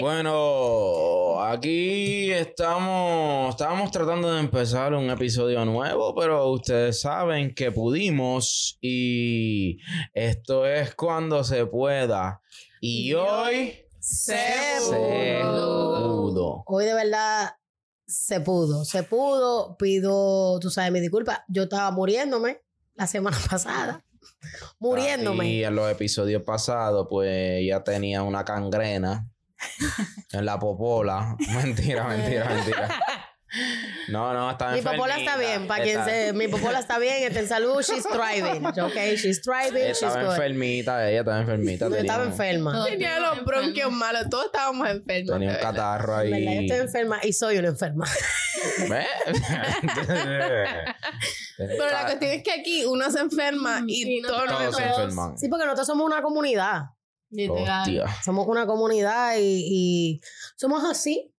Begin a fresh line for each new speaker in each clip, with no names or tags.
Bueno, aquí estamos, estábamos tratando de empezar un episodio nuevo, pero ustedes saben que pudimos y esto es cuando se pueda. Y hoy
Se
se
pudo.
pudo.
Hoy de verdad se pudo, se pudo. Pido, tú sabes, mi disculpa. Yo estaba muriéndome la semana pasada. Muriéndome.
Y en los episodios pasados, pues ya tenía una cangrena en la popola. Mentira, mentira, mentira. No, no, está
Mi popola está bien, para quien se. Mi popola está bien, está en salud, she's thriving. Ok, she's thriving, she's
Estaba
good.
enfermita, ella estaba enfermita.
Yo estaba enferma.
Tenía los bronquios malos, todos estábamos enfermos.
Tenía un catarro ahí.
Verdad, yo estoy enferma y soy una enferma.
¿Ves?
Pero la cuestión es que aquí uno se enferma y, todos nos
Todos se
enfermamos.
enferman.
Sí, porque nosotros somos una comunidad.
Literal.
Hostia.
Somos una comunidad y, y somos así.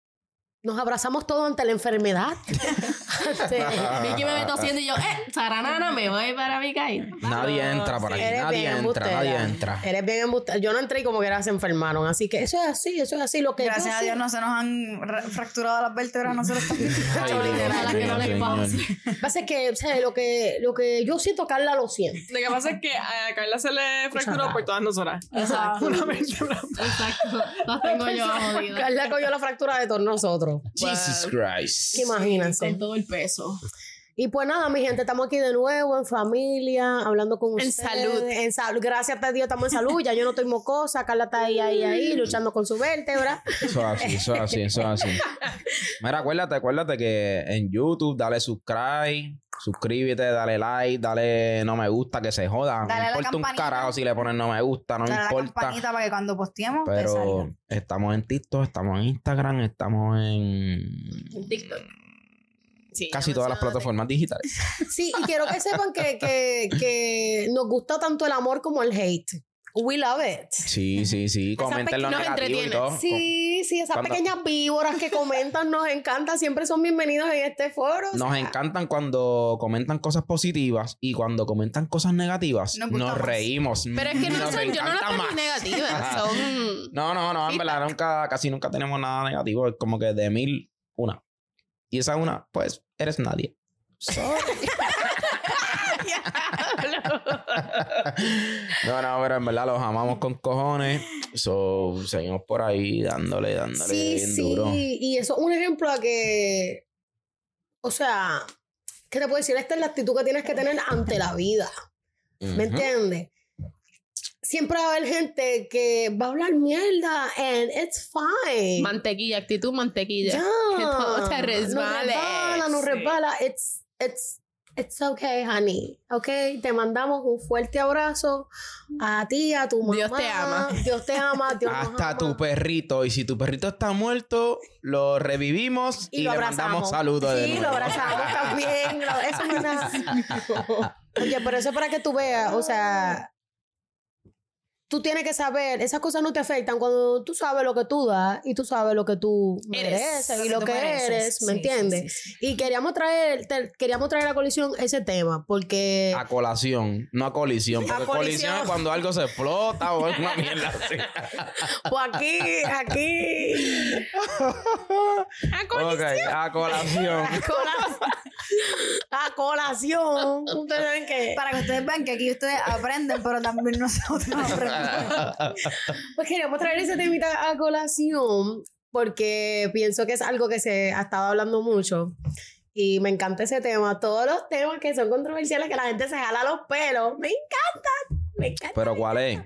Nos abrazamos todos ante la enfermedad. Este,
Vicky me ve tosiendo y yo, eh, Saranana, me voy para mi caída.
Nadie entra por aquí.
Eres
Nadie
bien
entra,
embustera.
nadie entra.
Eres bien embustera. Yo no entré y como que era se enfermaron. Así que eso es así, eso es así. Lo que
Gracias
yo
a
sí-
Dios no se nos han ra- fracturado las vértebras nosotros también.
Ay, Dios
Ojalá que no
mío,
pase.
Pasa es que, o sea, lo que, lo que yo siento, Carla lo siente.
Lo que pasa es que a Carla se le fracturó por todas nosotras.
Exacto.
Una vértebra.
Exacto. Las tengo yo jodidas.
Carla cogió la fractura de todos nosotros.
Jesus Christ.
Imagínense.
Con todo el peso.
Y pues nada, mi gente, estamos aquí de nuevo en familia, hablando con
En
ustedes.
salud.
En salud. Gracias a Dios estamos en salud. Ya yo no estoy mocosa. Carla está ahí, ahí, ahí, luchando con su vértebra.
Eso es así, eso es así, eso es así. Mira, acuérdate, acuérdate que en YouTube dale subscribe, suscríbete, dale like, dale no me gusta, que se joda.
Dale
no importa un carajo si le ponen no me gusta, no
Dale a la
importa.
campanita para que cuando posteemos te
Pero
salga.
estamos en TikTok, estamos en Instagram, estamos en
En TikTok.
Sí,
casi todas las plataformas digitales.
Sí, y quiero que sepan que, que, que nos gusta tanto el amor como el hate. We love it.
Sí, sí, sí. Comenten lo
nos
negativo y todo.
Sí, sí, esas
Cuando-
pequeñas víboras que comentan nos encantan. Siempre son bienvenidos en este foro. o
Nos
sea,
encantan cuando comentan cosas positivas y cuando comentan cosas negativas
Nos
nos, reímos.
Pero es que no
Nos
son, yo no las
más.
ni negativas. Son.
No, no, no, en verdad nunca, casi nunca tenemos nada negativo. Es como que de mil, una. Y esa una, pues, eres nadie. No, no, pero en verdad los amamos con cojones. So, seguimos por ahí dándole, dándole
Sí,
bien
sí.
duro.
Y eso es un ejemplo a que. O sea, ¿qué te puedo decir? Esta es la actitud que tienes que tener ante la vida. ¿Me entiendes? Siempre va a haber gente que va a hablar mierda and it's fine.
Mantequilla, actitud mantequilla.
Ya.
Que todo te
No
resbale.
resbala, no
Sí.
resbala. It's, it's, it's okay, honey. Okay, te mandamos un fuerte abrazo a ti, a tu mamá.
Dios te ama.
Dios te ama. Dios nos
Hasta
ama.
tu perrito. Y si tu perrito está muerto, lo revivimos y,
Y lo
le
abrazamos.
mandamos saludos de
Sí,
nuevo.
lo abrazamos también. Eso es nada. Oye, pero eso es para que tú veas, o sea, tú tienes que saber, esas cosas no te afectan cuando tú sabes lo que tú das y tú sabes lo que tú mereces y lo que
mereces.
eres, ¿me
Sí,
entiendes?
sí, sí.
Y queríamos traer, te- queríamos traer a colisión ese tema porque
A colación, no a colisión. Porque colisión.
colisión.
es cuando algo se explota o es una mierda así.
pues aquí, aquí,
ok, a colación.
a colación, ustedes saben que
Para que ustedes vean que aquí ustedes aprenden, pero también nosotros aprendemos.
Pues queríamos traer ese temita a colación porque pienso que es algo que se ha estado hablando mucho y me encanta ese tema. Todos los temas que son controversiales, que la gente se jala los pelos, me encantan, me encantan.
Pero ¿cuál es?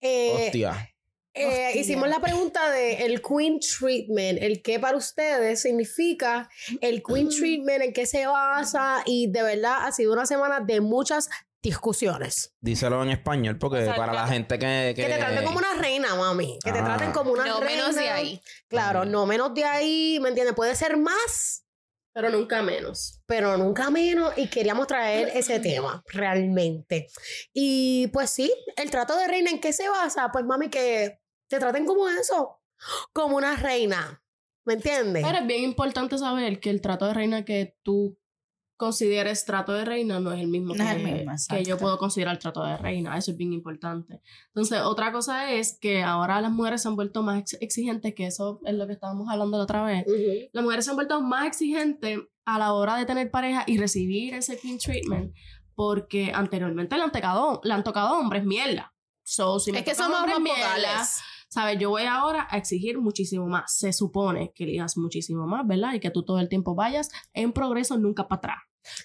Eh,
Hostia.
Eh, hicimos la pregunta de el Queen Treatment, el qué para ustedes significa el Queen Treatment, en qué se basa y de verdad ha sido una semana de muchas discusiones.
Díselo en español porque
O sea,
para la gente que...
Que te traten como una reina, mami. Que te
Ah.
traten como una
No
reina.
menos de ahí.
Claro, no menos de ahí, ¿me entiendes? Puede ser más,
Pero nunca menos.
pero nunca menos. Y queríamos traer ese tema, realmente. Y pues sí, el trato de reina, ¿en qué se basa? Pues mami, que te traten como eso, como una reina. ¿Me entiendes?
Pero es bien importante saber que el trato de reina que tú consideres trato de reina no es el mismo,
No
que,
es el mismo,
que
exacto.
yo puedo considerar trato de reina. Eso es bien importante. Entonces, otra cosa es que ahora las mujeres se han vuelto más ex- exigentes, que eso es lo que estábamos hablando la otra vez. Las mujeres se han vuelto más exigentes a la hora de tener pareja y recibir ese queen treatment porque anteriormente le han tocado, le han tocado hombres mierda. So, si me
Es que somos
hombres mierda. ¿Sabes? Yo voy ahora a exigir muchísimo más. Se supone que elijas muchísimo más, ¿verdad? Y que tú todo el tiempo vayas en progreso, nunca para atrás.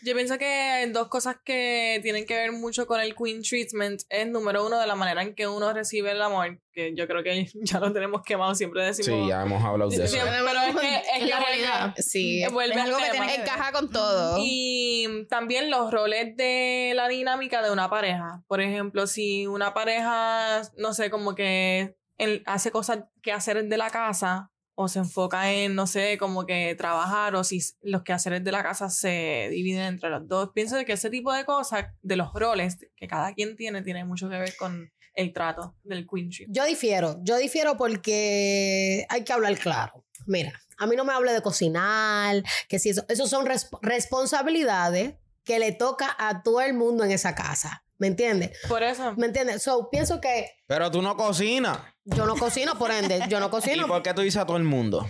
Yo pienso que hay dos cosas que tienen que ver mucho con el Queen Treatment es número uno de la manera en que uno recibe el amor, que yo creo que ya lo tenemos quemado, siempre decimos.
Sí, ya hemos hablado de
Sí,
eso.
pero es que es,
Es la
vuelve-
realidad.
Sí.
vuelve
Es
al
algo que
tema.
Encaja con todo.
Y también los roles de la dinámica de una pareja. Por ejemplo, si una pareja, no sé, como que él hace cosas que hacer de la casa o se enfoca en, no sé, como que trabajar o si los quehaceres de la casa se dividen entre los dos. Pienso de que ese tipo de cosas, de los roles que cada quien tiene, tiene mucho que ver con el trato del queenship.
Yo difiero, yo difiero porque hay que hablar claro. Mira, a mí no me hable de cocinar, que si eso, eso son res- responsabilidades que le toca a todo el mundo en esa casa. ¿Me entiendes?
Por eso.
¿Me entiendes? So, pienso que
Pero tú no cocinas.
Yo no cocino, por ende, yo no
¿Y
cocino.
por qué tú dices a todo el mundo?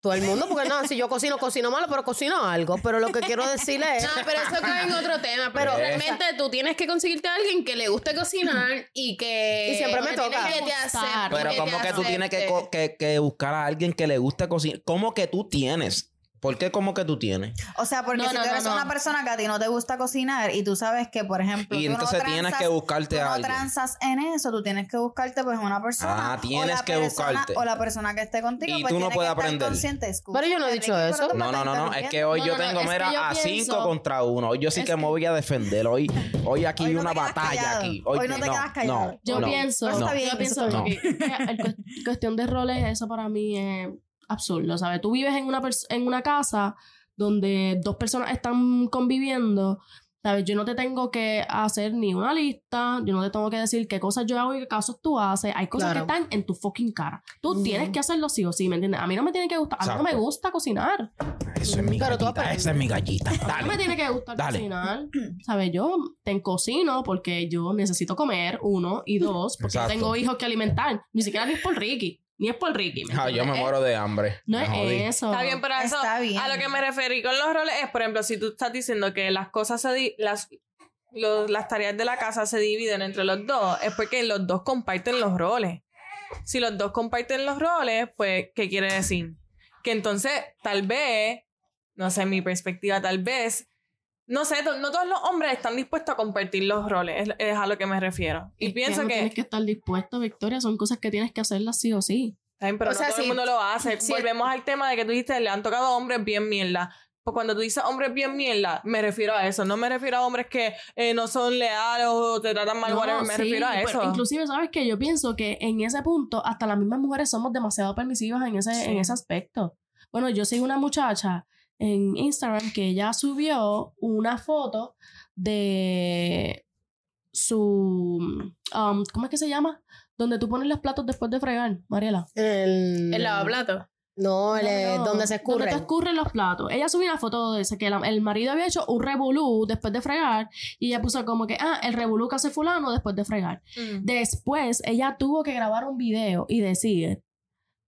Todo el mundo, porque no, si yo cocino, cocino malo, pero cocino algo. Pero lo que quiero decirle es.
No, pero eso cae en otro tema. Pero
Pues.
realmente tú tienes que conseguirte a alguien que le guste cocinar y que.
Y siempre me toca.
Que te acepte,
Pero
que te
que tú tienes que, que, que buscar a alguien que le guste cocinar. ¿Cómo que tú tienes? ¿Por qué como que tú tienes?
O sea, porque
No,
si
no,
tú eres
no.
una persona que a ti no te gusta cocinar y tú sabes que, por ejemplo,
Y
tú
entonces
no
tienes
transas-
que buscarte
tú
a
no
alguien.
transas en eso, tú tienes que buscarte pues una persona.
Ah, tienes
o la
que
persona-
buscarte.
O la persona que esté contigo.
Y
pues
tú no puedes aprender.
Escucha,
Pero yo no he dicho eso.
No, no, no, no. Es que hoy
No,
yo tengo, mira,
yo
a
pienso-
cinco contra uno. Hoy yo sí
Es
que, me voy a defender. Hoy, hoy aquí hay una batalla aquí.
Hoy no te
no,
quedas callado.
no,
Yo pienso, yo pienso cuestión de roles, eso para mí es absurdo, ¿sabes? Tú vives en una, en una casa donde dos personas están conviviendo, ¿sabes? Yo no te tengo que hacer ni una lista, yo no te tengo que decir qué cosas yo hago y qué casos tú haces. Hay cosas
Claro.
que están en tu fucking cara. Tú tienes que hacerlo sí o sí, ¿me entiendes? A mí no me tiene que gustar, a mí no me gusta cocinar.
Eso es mi
Pero
gallita. Esa es mi gallita.
A mí no me tiene que gustar
Dale.
cocinar. ¿Sabes? Yo te cocino porque yo necesito comer, uno, y dos, porque
Exacto.
tengo hijos que alimentar. Ni siquiera ni es por Ricky. Ni es por Ricky. ¿me
Ah, yo me muero de hambre.
No
Me jodí.
es eso.
Está bien, pero eso,
Está bien.
a lo que me referí con los roles es, por ejemplo, si tú estás diciendo que las cosas se di- las los- las tareas de la casa se dividen entre los dos, es porque los dos comparten los roles. Si los dos comparten los roles, pues, ¿qué quiere decir? Que entonces, tal vez, no sé, en mi perspectiva, tal vez, no sé, no todos los hombres están dispuestos a compartir los roles, es, es a lo que me refiero. Y
Es
pienso
no
que,
Tienes que estar dispuesto, Victoria. Son cosas que tienes que hacerlas sí o sí.
Está bien, pero
O
no
sea,
todo
si-
el mundo lo hace.
si-
Volvemos al tema de que tú dijiste, le han tocado hombres bien mierda. Pues cuando tú dices hombres bien mierda, me refiero a eso. No me refiero a hombres que eh, no son leales o te tratan mal,
No,
whatever. Me
sí,
refiero a
pero
eso.
inclusive, ¿sabes que Yo pienso que en ese punto, hasta las mismas mujeres somos demasiado permisivas en ese,
Sí.
en ese aspecto. Bueno, yo sigo una muchacha en Instagram que ella subió una foto de su... um, ¿Cómo es que se llama? Donde tú pones los platos después de fregar, Mariela.
El,
El lavaplato.
No, el, eh,
No, no,
donde se
Donde
escurre.
te escurren los platos. Ella subió una foto de ese que la- el marido había hecho un revolú después de fregar y ella puso como que, ah, el revolú que hace fulano después de fregar.
Mm.
Después ella tuvo que grabar un video y decir,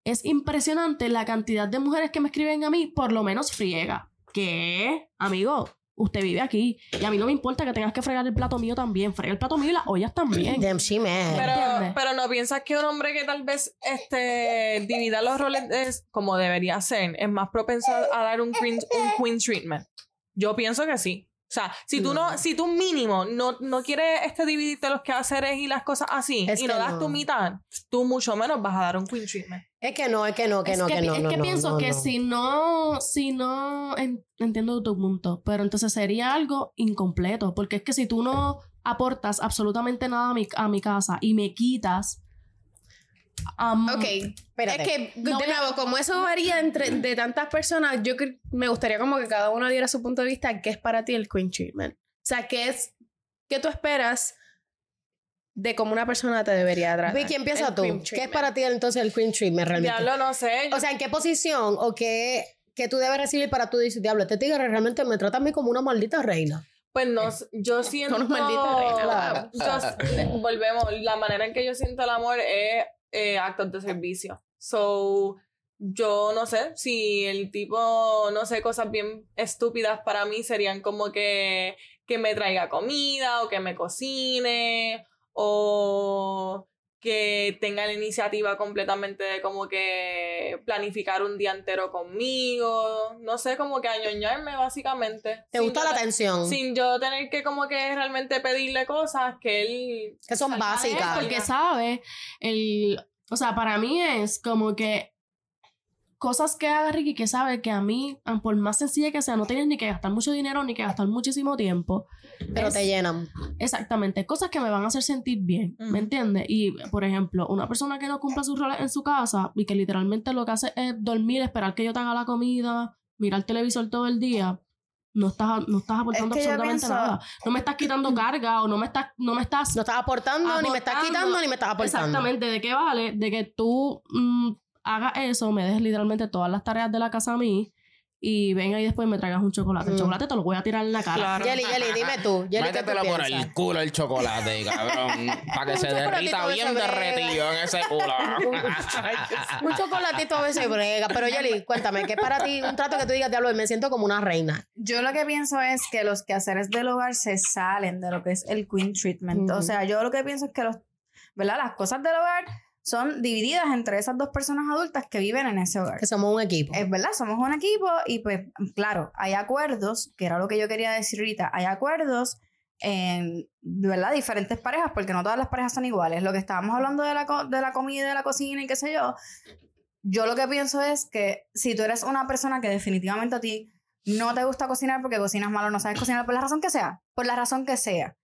es impresionante la cantidad de mujeres que me escriben a mí, por lo menos friega. ¿Qué? Amigo, usted vive aquí y a mí no me importa que tengas que fregar el plato mío también. Frega el plato mío y las ollas también.
Damn, she mad.
Pero, pero no piensas que un hombre que tal vez este, divida los roles es como debería ser, es más propenso a dar un queen, un queen treatment. Yo pienso que sí. O sea, si tú no,
No.
si tú mínimo no, no quieres este dividirte los quehaceres y las cosas así,
Es
y no das
no.
tu mitad, tú mucho menos vas a dar un queen treatment.
Es que no, es que no, que
es
no,
que,
que, no.
es
no,
que
no,
pienso
no,
que
no.
si no, si no en- entiendo tu punto, pero entonces sería algo incompleto, porque es que si tú no aportas absolutamente nada a mi, a mi casa y me quitas, am,
Ok.
Espérate.
Es que, de nuevo, como eso varía entre de tantas personas, yo me gustaría como que cada uno diera su punto de vista qué es para ti el queen treatment. O sea, qué es, qué tú esperas de cómo una persona te debería tratar.
Vicky, empieza
El
tú. ¿Qué es para ti entonces el queen treatment realmente?
Diablo, no sé. yo-
O sea, ¿en qué posición o qué, que tú debes recibir para tú decir, diablo, este tigre realmente me trata a mí como una maldita reina.
Pues no, yo siento.
Unos malditos reinas,
yo s- volvemos. La manera en que yo siento el amor es eh, actos de servicio. So, yo no sé si el tipo, no sé, cosas bien estúpidas para mí serían como que, que me traiga comida o que me cocine o que tenga la iniciativa completamente de como que planificar un día entero conmigo, no sé, como que añoñarme básicamente.
¿Te gusta la
te-
atención?
sin yo tener que como que realmente pedirle cosas que él
Que son básicas.
Porque sabe, el, o sea, para mí es como que cosas que haga Ricky que sabe que a mí, ah, por más sencilla que sea, no tienes ni que gastar mucho dinero ni que gastar muchísimo tiempo.
Pero
Es-
te llenan.
Exactamente, cosas que me van a hacer sentir bien. ¿me entiendes? Y, por ejemplo, una persona que no cumpla sus roles en su casa y que literalmente lo que hace es dormir, esperar que yo te haga la comida, mirar el televisor todo el día, no estás, no estás aportando
que
absolutamente
pienso-
nada. No me estás quitando carga o no me estás, no me estás
No estás aportando, ni me estás quitando, ni me estás aportando.
Exactamente, ¿de qué vale? De que tú mm, hagas eso, me dejes literalmente todas las tareas de la casa a mí y venga y después me traigas un chocolate. El
Mm.
chocolate te lo voy a tirar en la cara.
Claro.
Yeli, Yeli, dime tú. Yeli, ¿qué tú
Métetelo por el culo el chocolate, cabrón. Para que se derrita
de
bien derretido en ese culo.
Un chocolatito a veces brega. Pero Yeli, cuéntame, ¿qué es para ti un trato que tú digas, diablo, me siento como una reina?
Yo lo que pienso es que los quehaceres del hogar se salen de lo que es el queen treatment. O sea, yo lo que pienso es que los, ¿verdad? Las cosas del hogar son divididas entre esas dos personas adultas que viven en ese hogar.
Que somos un equipo.
Es verdad, somos un equipo y pues claro, hay acuerdos, que era lo que yo quería decir ahorita, hay acuerdos en, ¿verdad? Diferentes parejas, porque no todas las parejas son iguales. Lo que estábamos hablando de la, co- de la comida de la cocina y qué sé yo, yo lo que pienso es que si tú eres una persona que definitivamente a ti no te gusta cocinar porque cocinas mal o no sabes cocinar por la razón que sea, por la razón que sea,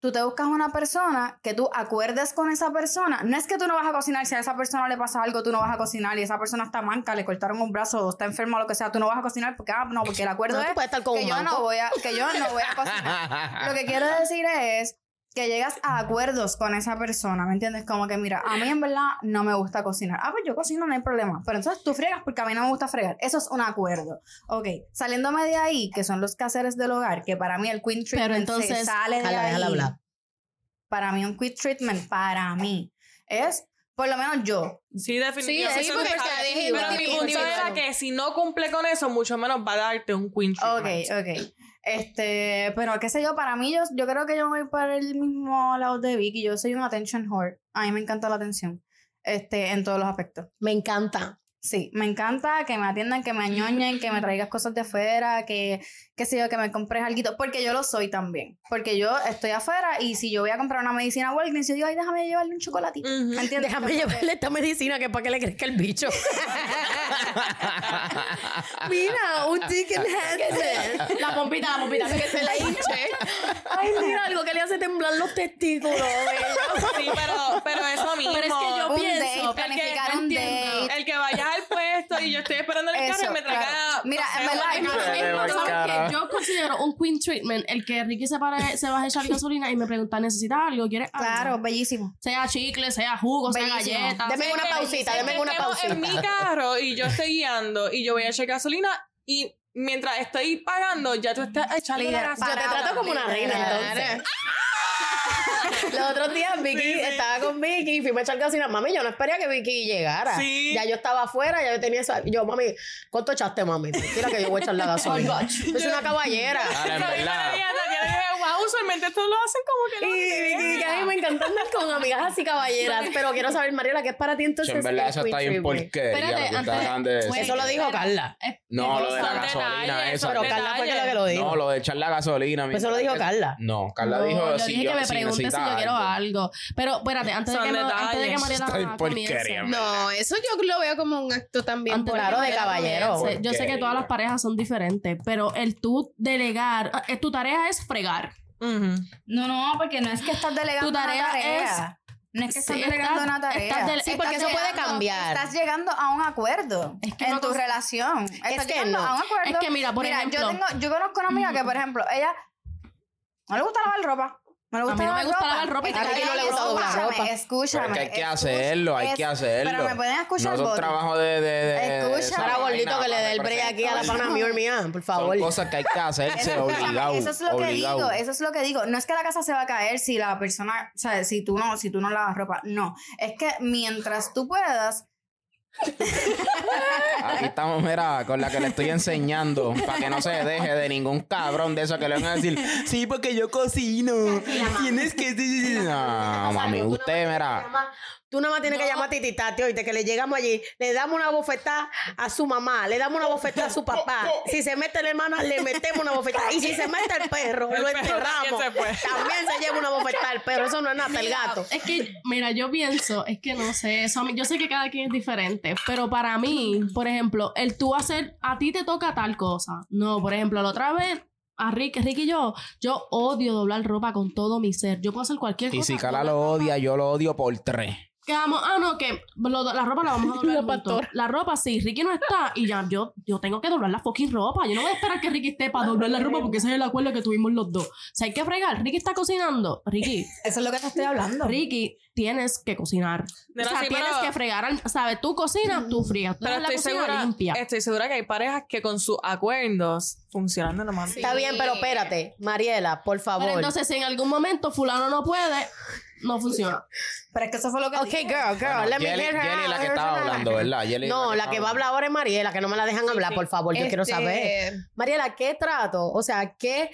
tú te buscas una persona que tú acuerdes con esa persona. No es que tú no vas a cocinar, si a esa persona le pasa algo, tú no vas a cocinar y esa persona está manca, le cortaron un brazo o está enferma o lo que sea, tú no vas a cocinar porque, ah, no, porque el acuerdo
No,
es
estar con
que
un
yo, no voy a, que yo no voy a cocinar. Lo que quiero decir es que llegas a acuerdos con esa persona, ¿me entiendes? Como que, mira, a mí en verdad no me gusta cocinar. Ah, pues yo cocino, no hay problema. Pero entonces tú friegas porque a mí no me gusta fregar. Eso es un acuerdo. Ok, saliéndome de ahí, que son los quehaceres del hogar, que para mí el queen
Pero
treatment se
entonces-
sale de
Jala,
ahí.
déjala hablar.
Para mí un queen treatment, para mí, es, por lo menos yo,
Sí, definitivamente.
Sí, porque
Pero
se dije
mi
individual.
punto era que si no cumple con eso, mucho menos va a darte un queen
Ok,
treatment.
ok. Este, pero qué sé yo, para mí yo, yo creo que yo voy por el mismo lado de Vicky. Yo soy una attention whore. A mí me encanta la atención. Este, en todos los aspectos.
Me encanta.
Sí, me encanta que me atiendan, que me añoñen, que me traigas cosas de afuera, que, qué sé yo, que me compres algo. Porque yo lo soy también. Porque yo estoy afuera y si yo voy a comprar una medicina a Walgreens, yo digo, ay, déjame llevarle un chocolatito. ¿Me entiendes?
Déjame llevarle esta medicina que es para que le crezca el bicho. mira, un chicken headset.
La pompita, la pompita.
que se le hinche. Ay, mira, algo que le hace temblar los testículos.
Sí, pero, pero eso mismo.
Pero es que yo
Un
pienso,
date, planificar un
entiendo.
date.
El que vaya y yo estoy esperando en el carro y me traiga.
claro. Mira, en verdad,
¿sabes qué? Yo considero un queen treatment el que Ricky se, pare- se va a echar gasolina y me pregunta, ¿necesitas algo? ¿Quieres algo?
Claro, bellísimo.
Sea chicle, sea jugo, sea galleta.
Deme una pausita, deme una pausita.
en mi carro y yo estoy guiando y yo voy a echar gasolina y mientras estoy pagando ya tú estás echando la gasolina.
Yo te trato como una reina, entonces. Los otros días Vicky
Sí, sí.
estaba con Vicky y fuimos a echar gasolina. Mami, yo no espería que Vicky llegara.
Sí.
Ya yo estaba afuera, ya yo tenía esa. Yo, mami, ¿cuánto echaste, mami? Tranquila que yo voy a echar la gasolina. yo soy una caballera.
Dale, en verdad.
María, Tatiana, que, wow, usualmente esto lo hacen como que
Y,
no.
y- y a mí me encanta andar con amigas así caballeras. Pero quiero saber, Mariela, ¿qué es para ti entonces?
en verdad eso está bien
treatment?
porquería
Espérate,
lo que
antes-
ustedes acaban de decir.
Wait,
Eso lo dijo. Carla.
No, lo de la gasolina, eso.
Pero Carla fue que lo que lo dijo.
No, lo de echar la gasolina.
Eso lo dijo Carla.
No, Carla dijo
yo dije que me pregunte si yo quiero
algo.
Pero espérate, antes de que, me- antes de que
detalles.
Mariela comience.
No, eso yo lo veo como un acto también.
Claro, de caballero.
Yo sé que todas las parejas son diferentes, pero el tú delegar, eh, tu tarea es fregar.
No, no, porque no es que estás delegando
Tu tarea
una tarea.
es-
no es que estás
Sí,
delegando
estás-
una tarea.
estás dele-
Sí, porque
Estás
eso puede cambiar.
Estás llegando a un acuerdo
Es que
en
no
tu relación. Estás
que
llegando
no.
a un acuerdo.
Es que mira, por
Mira,
ejemplo,
yo tengo, yo conozco una amiga que, por ejemplo, ella no le gusta lavar ropa. No le gusta
mí no me
lavar
gusta
ropa.
lavar ropa y
a no le gusta doblar
escúchame,
ropa.
Escúchame.
Pero es que hay que hacerlo, hay
es-
que hacerlo.
Pero me pueden escuchar,
No son
Boti?
trabajos de... de, de
Escúchame.
Para gordito que le dé el break aquí a la pana mía, mía, por favor.
Son cosas que hay que hacerse
Eso,
obligado.
eso es lo que
obligado.
digo, eso es lo que digo. No es que la casa se va a caer si la persona, o sea, si tú no, si tú no lavas ropa. No. Es que mientras tú puedas,
Aquí estamos, mira, con la que le estoy enseñando para que no se deje de ningún cabrón de eso que le van a decir, sí, porque yo cocino. Tienes que. No, mami, usted, mira.
Tú nada más tienes que llamar a Titi Tati, oíste, que le llegamos allí, le damos una bofetada a su mamá, le damos una bofetada a su papá. Si se mete la hermana, le metemos una bofetada. Y si se mete el perro,
El
lo enterramos.
también se fue.
También se lleva una bofetada al perro. Eso no es nada, el gato.
Es que, mira, yo pienso, es que no sé, eso a mí- yo sé que cada quien es diferente, pero para mí, por ejemplo, el tú hacer, a ti te toca tal cosa. No, por ejemplo, la otra vez, a Rick, Rick y yo, yo odio doblar ropa con todo mi ser. Yo puedo hacer cualquier
Y
cosa.
si Cala lo
ropa.
odia, yo lo odio por tres.
Que vamos, ah, no, que lo- la ropa la vamos a doblar
La.
La ropa sí, Ricky no está y ya yo, yo tengo que doblar la fucking ropa. Yo no voy a esperar que Ricky esté para doblar la ropa porque ese es el acuerdo que tuvimos los dos. O sea, hay que fregar. Ricky está cocinando. Ricky,
eso es lo que te estoy hablando.
Ricky, tienes que cocinar.
Nena,
o sea,
sí,
tienes
pero-
que fregar. ¿Sabes? Tú cocinas, tú. Tú
Pero
la
estoy segura,
limpia.
estoy segura que hay parejas que con sus acuerdos funcionan de la mano.
Está bien, pero espérate, Mariela, por favor.
Pero entonces, si en algún momento fulano no puede, no funciona.
Pero es que eso fue lo que
Ok,
dije.
girl, girl,
Bueno,
let me hear her
Jelly es la que estaba hablando, ¿verdad?
No, la que va a hablar ahora es Mariela, que no me la dejan hablar, por favor. Yo quiero
Este,
saber. Mariela, ¿qué trato? O sea, ¿qué.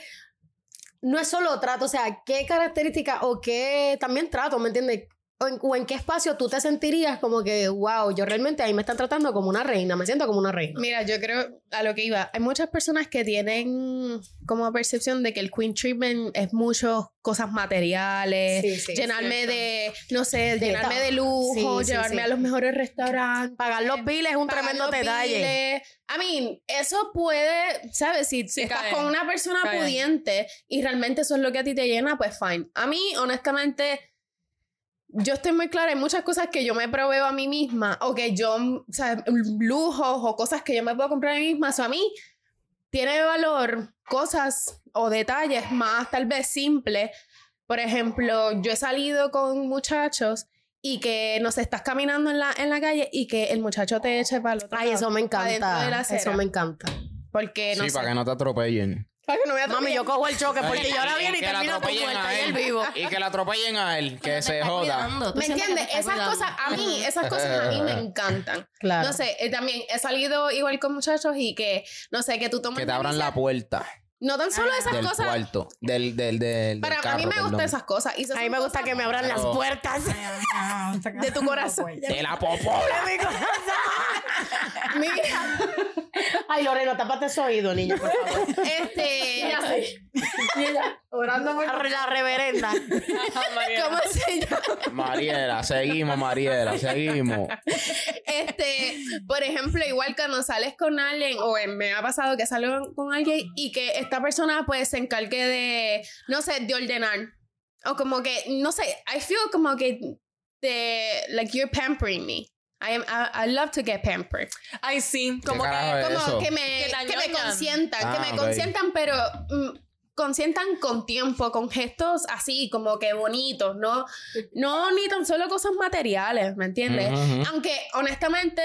No es solo trato, o sea, ¿qué características o qué también trato, ¿me entiendes? O en, o en qué espacio tú te sentirías como que, wow, yo realmente ahí me están tratando como una reina, me siento como una reina.
Mira, yo creo a lo que iba. Hay muchas personas que tienen como percepción de que el Queen Treatment es muchas cosas materiales,
Sí, sí,
llenarme
cierto.
de, no sé,
De
llenarme de lujo,
Sí,
llevarme
sí.
a los mejores restaurantes.
Pagar los biles es un tremendo detalle.
I mean, eso puede, ¿sabes? Si
Sí,
estás
cae.
con una persona
Cae.
pudiente y realmente eso es lo que a ti te llena, pues fine. A mí, honestamente, yo estoy muy clara, hay muchas cosas que yo me proveo a mí misma o que yo, o sea, lujos o cosas que yo me puedo comprar a mí misma. O a mí tiene valor cosas o detalles más tal vez simples. Por ejemplo, yo he salido con muchachos y que nos estás caminando en la, en la calle y que el muchacho te eche para el otro
Ay,
lado,
eso me encanta.
acera.
Eso me encanta.
Porque no
Sí,
sé.
para que no te atropellen.
Mami, yo cojo el choque porque yo ahora
Y
viene y
la
termino tu vuelta y
él.
el vivo.
Y que la atropellen a él, que se joda.
¿Me entiendes? Esas
cuidando.
cosas, a mí, esas cosas a mí me encantan.
Claro.
No sé, eh, también he salido igual con muchachos y que, no sé, que tú tomas
Que te abran la puerta
No tan solo esas
del
cosas.
cuarto, del, del, del, del
Para
carro,
a mí me
perdón.
gustan esas cosas. Y esas
A mí me gusta
cosas
que me abran las
Pero-
puertas
de tu corazón.
De la popola.
de mi corazón.
Mira,
Ay, Lorena, tápate ese oído, niña, por favor.
este.
Orando por la reverenda.
¿Cómo se llama?
Mariela, seguimos, Mariela, seguimos.
Este, por ejemplo, igual cuando sales con alguien, o me ha pasado que salgo con alguien y que esta persona pues se encargue de, no sé, de ordenar. O como que, no sé, I feel como que de, like you're pampering me. I, am, I, I love to get pampered.
Ay, sí. Como
¿Qué
que.
Como
eso?
que me,
Que
me consientan,
Ah,
que me
ok.
consientan, pero mm, consientan con tiempo, con gestos así, como que bonitos, ¿no? No ni tan solo cosas materiales, ¿me entiendes?
Ujú, ujú.
Aunque honestamente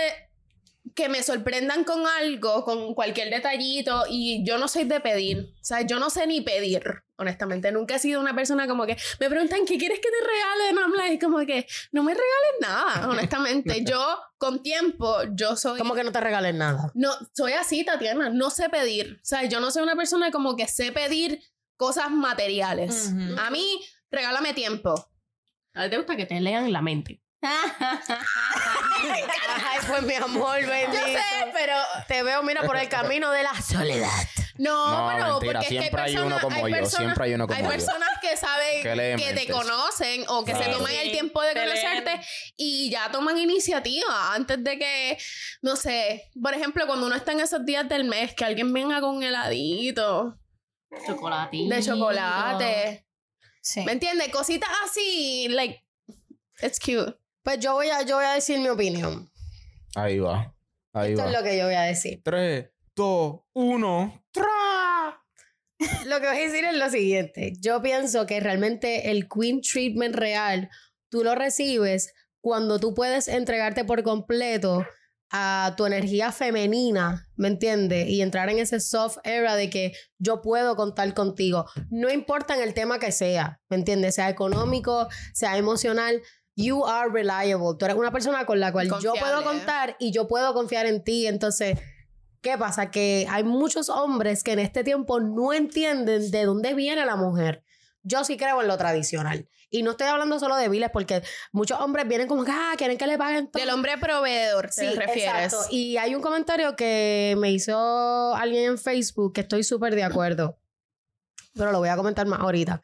que me sorprendan con algo, con cualquier detallito, y yo no soy de pedir, o sea, yo no sé ni pedir, honestamente, nunca he sido una persona como que me preguntan qué quieres que te regale, no, y como que no me regales nada, honestamente, yo con tiempo, yo soy...
Como que no te regalen nada.
No, soy así, Tatiana, no sé pedir, o sea, yo no soy una persona como que sé pedir cosas materiales.
Ujú.
A mí, regálame tiempo.
A ti te gusta que te lean la mente.
Ay, pues mi amor, bendito.
Yo sé, pero
Te veo, mira, por el camino de la soledad.
No,
No,
pero
mentira,
porque es que
siempre hay uno
personas-
como yo,
personas-
siempre hay uno como
hay
yo.
personas que saben
Que
te conocen o que se toman el tiempo de
te
conocerte y ya toman iniciativa antes de que, no sé, por ejemplo, cuando uno está en esos días del mes, que alguien venga con un heladito
Chocolatito.
de chocolate.
Sí.
¿Me entiendes? Cositas así, like, it's cute.
Pues yo voy a, yo voy a decir mi opinión.
Ahí va. Ahí
Esto
va.
es lo que yo voy a decir.
Tres, dos, uno. ¡Tra!
Lo que voy a decir es lo siguiente. Yo pienso que realmente el Queen Treatment real, tú lo recibes cuando tú puedes entregarte por completo a tu energía femenina, ¿me entiendes? Y entrar en ese soft era de que yo puedo contar contigo. No importa en el tema que sea, ¿me entiendes? Sea económico, sea emocional. You are reliable. Tú eres una persona con la cual yo puedo
Confiable.
contar y yo puedo confiar en ti. Entonces, ¿qué pasa? Que hay muchos hombres que en este tiempo no entienden de dónde viene la mujer. Yo sí creo en lo tradicional. Y no estoy hablando solo de viles, porque muchos hombres vienen como que, ah, quieren que le paguen todo.
Del hombre proveedor, ¿te refieres?
Exacto. Y hay un comentario que me hizo alguien en Facebook que estoy súper de acuerdo. Pero lo voy a comentar más ahorita.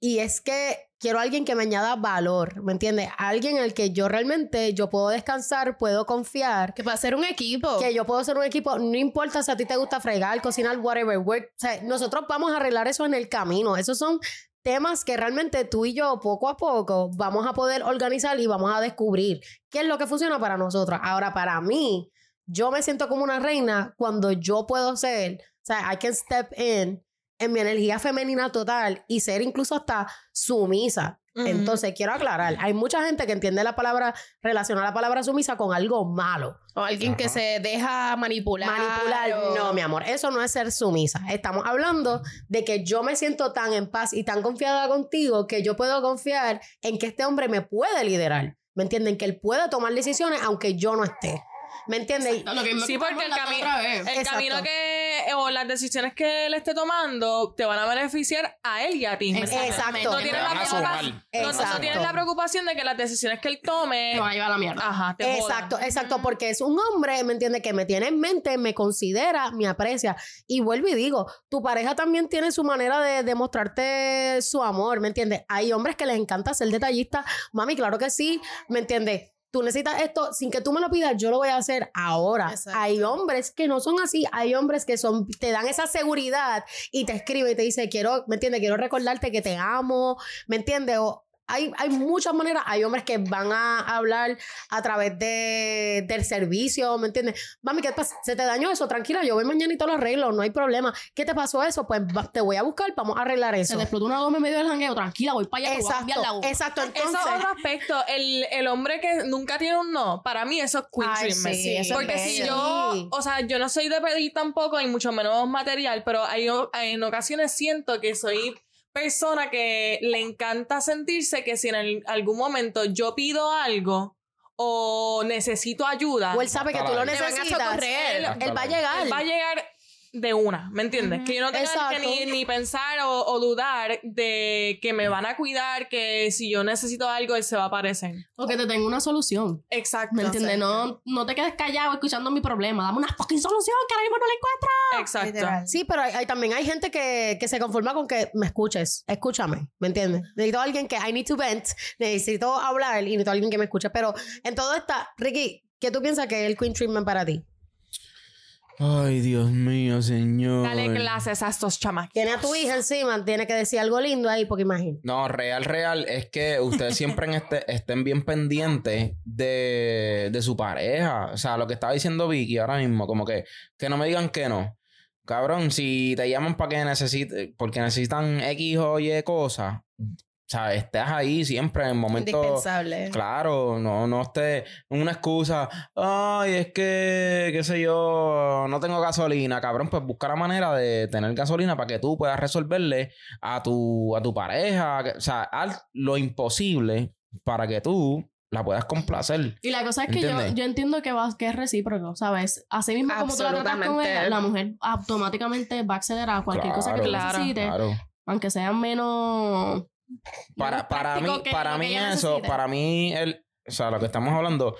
Y es que quiero a alguien que me añada valor, ¿me entiendes? Alguien en el que yo realmente yo puedo descansar, puedo confiar.
Que para ser un equipo.
Que yo puedo ser un equipo, no importa si a ti te gusta fregar, cocinar, whatever, work. O sea, nosotros vamos a arreglar eso en el camino. Esos son temas que realmente tú y yo poco a poco vamos a poder organizar y vamos a descubrir qué es lo que funciona para nosotros. Ahora, para mí, yo me siento como una reina cuando yo puedo ser, o sea, I can step in en mi energía femenina total y ser incluso hasta sumisa. Entonces, quiero aclarar, hay mucha gente que entiende la palabra, relaciona la palabra sumisa con algo malo.
O alguien que se deja manipular.
Manipular,
o-
no, mi amor, eso no es ser sumisa. Estamos hablando de que yo me siento tan en paz y tan confiada contigo que yo puedo confiar en que este hombre me puede liderar. ¿Me entienden? Que él puede tomar decisiones aunque yo no esté. ¿Me entienden?
Lo que me
Sí, porque el,
la
cami-
otra vez.
el camino que o las decisiones que él esté tomando te van a beneficiar a él y a ti.
Exacto.
No
Te
tienes,
van
la preocupación, no, no
Exacto.
tienes la preocupación de que las decisiones que él tome
Me va a llevar a la mierda.
ajá, te jodan.
Exacto, exacto, porque es un hombre, ¿me entiende? Que me tiene en mente, me considera, me aprecia. Y vuelvo y digo, tu pareja también tiene su manera de demostrarte su amor, ¿me entiendes? Hay hombres que les encanta ser detallistas. Mami, claro que sí, ¿me entiendes? Tú necesitas esto, sin que tú me lo pidas, yo lo voy a hacer ahora.
Exacto.
Hay hombres que no son así, hay hombres que son, te dan esa seguridad y te escribe y te dice, quiero, ¿me entiendes? Quiero recordarte que te amo, ¿me entiendes? O, hay, hay muchas maneras. Hay hombres que van a hablar a través de, del servicio, ¿me entiendes? Mami, ¿qué pasa? Se te dañó eso, tranquila, yo voy mañana y te lo arreglo, no hay problema. ¿Qué te pasó eso? Pues va- te voy a buscar, vamos a arreglar
Se
eso.
te explotó una goma en medio del jangueo. Tranquila, voy para allá, te voy a cambiar la
Exacto,
goma.
exacto.
Eso
Entonces,
es otro aspecto. El, el hombre que nunca tiene un no, para mí eso es queen
Ay,
treatment.
sí, eso es
Porque si yo, o sea, yo no soy de pedir tampoco y mucho menos material, pero hay, en ocasiones siento que soy persona que le encanta sentirse que si en el- algún momento yo pido algo o necesito ayuda,
o él sabe que tú lo necesitas. Él, él va a llegar.
él va a llegar de una, ¿me entiendes? Que yo no tenga
Exacto.
que ni, ni pensar o, o dudar de que me van a cuidar, que si yo necesito algo, él se va a aparecer.
O que te tenga una solución.
Exacto.
¿Me entiendes? No, no te quedes callado escuchando mi problema. Dame una fucking solución que ahora mismo no la encuentro.
Exacto.
Literal.
Sí, pero hay, hay- también hay gente que, que se conforma con que me escuches, escúchame, ¿me entiendes? Necesito a alguien que I need to vent, necesito hablar y necesito a alguien que me escuche. Pero en todo está, Ricky, ¿qué tú piensas que es el Queen Treatment para ti?
Ay, Dios mío, señor.
Dale clases a estos chamaquitos.
Tiene a tu hija encima, tiene que decir algo lindo ahí, porque imagínate.
No, real, real, es que ustedes siempre en este, estén bien pendientes de, de su pareja. O sea, lo que estaba diciendo Vicky ahora mismo, como que, que no me digan que no. Cabrón, si te llaman para que necesite, porque necesitan X o Y cosas, o sea, estés ahí siempre en momentos.
Indispensable.
Claro, no, no esté una excusa. Ay, es que, qué sé yo, no tengo gasolina. Cabrón, pues busca la manera de tener gasolina para que tú puedas resolverle a tu, a tu pareja. O sea, haz lo imposible para que tú la puedas complacer.
Y la cosa es que yo, yo entiendo que, va, que es recíproco, ¿sabes? Así mismo como tú la tratas con ella, la mujer automáticamente va a acceder a cualquier cosa que tú
Claro.
necesites,
Claro.
aunque sea menos...
Para, para mí, para mí eso, para mí el, o sea, lo que estamos hablando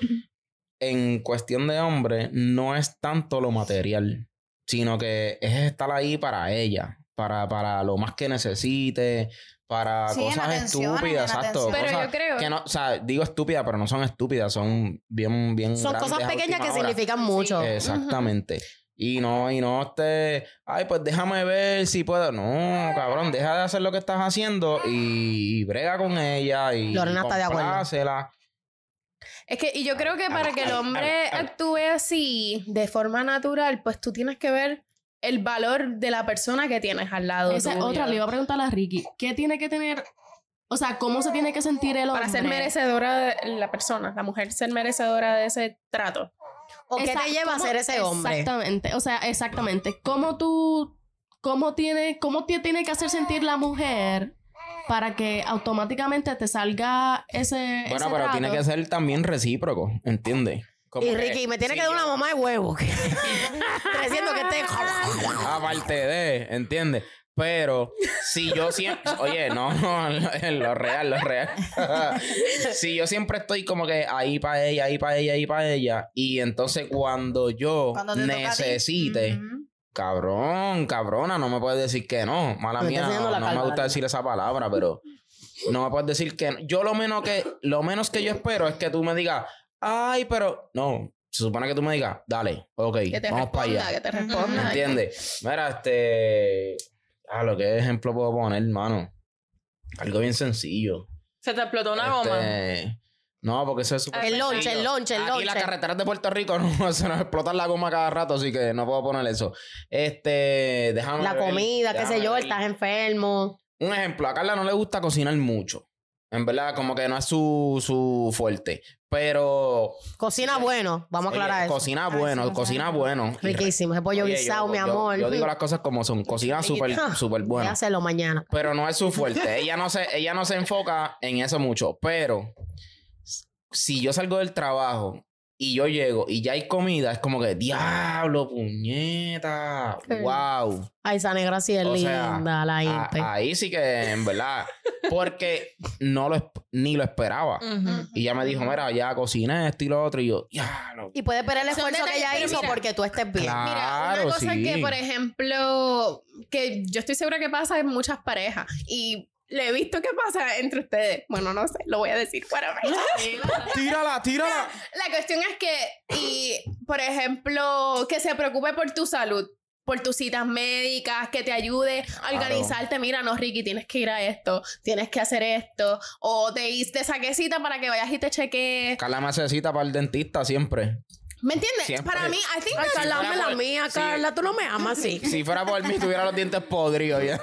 en cuestión de hombre no es tanto lo material, sino que es estar ahí para ella, para, para lo más que necesite, para
Sí,
cosas
atención,
estúpidas, exacto.
Pero
cosas
yo creo-
que no, o sea, digo estúpidas, pero no son estúpidas, son bien, bien
Son
grandes
cosas
a
pequeñas que
hora.
significan mucho.
Exactamente. Y no, y no este, ay, pues déjame ver si puedo. No, cabrón, deja de hacer lo que estás haciendo y, brega con ella y
Lorena está de acuerdo.
Es que, y yo creo que para que el hombre actúe así, de forma natural, pues tú tienes que ver el valor de la persona que tienes al lado.
Esa es otra, le iba a preguntar a Ricky, ¿qué tiene que tener, o sea, cómo se tiene que sentir el hombre?
Para ser merecedora de la persona, la mujer ser merecedora de ese trato.
¿O qué te lleva a ser ese hombre?
Exactamente, o sea, exactamente. ¿Cómo tú, cómo tiene, cómo te tiene que hacer sentir la mujer para que automáticamente te salga ese
Bueno,
ese
pero tiene que ser también recíproco, ¿entiendes? Como
Y
que
Ricky, me tiene que dar una mamá de huevo. Creciendo que esté.
Aparte de, ¿entiendes? Pero si yo siempre, oye, no, no, lo real, lo real. si yo siempre estoy como que ahí para ella, ahí para ella, ahí para ella, y entonces cuando yo
Cuando
necesite, cabrón, cabrona, no me puedes decir que no. Mala mía, no me gusta decir esa palabra, pero no me puedes decir que no. Yo lo menos que, lo menos que yo espero es que tú me digas, ay, pero no. Se supone que tú me digas, dale, ok,
Que te
vamos para allá.
que te
Ujú.
responda.
¿Entiendes? Mira, este. Ah, lo que ejemplo puedo poner, hermano. Algo bien sencillo.
Se te explotó una goma.
Este, No, porque eso es súper
El
sencillo.
el lonche, el
Aquí
lonche.
las carreteras de Puerto Rico no se nos explotan la goma cada rato, así que no puedo poner eso. Este, déjame
La
ver,
comida, qué sé yo,
ver.
estás enfermo.
Un ejemplo, a Carla no le gusta cocinar mucho. En verdad, como que no es su, su fuerte. Pero.
Cocina bueno, vamos a
oye,
aclarar eso.
Cocina
Ay,
bueno, cocina bueno.
Riquísimo, ese pollo
Oye,
guisado,
yo-
mi amor.
Yo, digo las cosas como son. Cocina súper,
Ah,
súper
Voy
bueno.
a hacerlo mañana.
Pero no es su fuerte. ella, no se, ella no se enfoca en eso mucho. Pero si yo salgo del trabajo y yo llego y ya hay comida, es como que, diablo, puñeta.
Sí.
Wow.
Ay, esa negra sí es
O sea,
linda, la
A-
impe.
ahí sí que, en verdad. Porque no lo ni lo esperaba. Y ella me dijo, mira, ya cociné esto y lo otro. Y yo, diablo.
Y puedes ver el esfuerzo que ella hizo
mira.
porque tú estés bien.
Claro.
Mira, una cosa
sí.
que, por ejemplo, que yo estoy segura que pasa en muchas parejas y le he visto que pasa entre ustedes. Bueno, no sé, lo voy a decir. Bueno,
Tírala, tírala.
la cuestión es que, y, por ejemplo, que se preocupe por tu salud. Por tus citas médicas, que te ayude a
Claro.
organizarte. Mira, no, Ricky, tienes que ir a esto, tienes que hacer esto. O te, te saqué cita para que vayas y te chequees.
Carla me hace cita para el dentista siempre.
¿Me entiendes?
Siempre.
Para mí, I think that's-
Carla, la mía,
sí.
Carla. Tú no me amas así.
Si fuera por mí, tuviera los dientes podridos ya.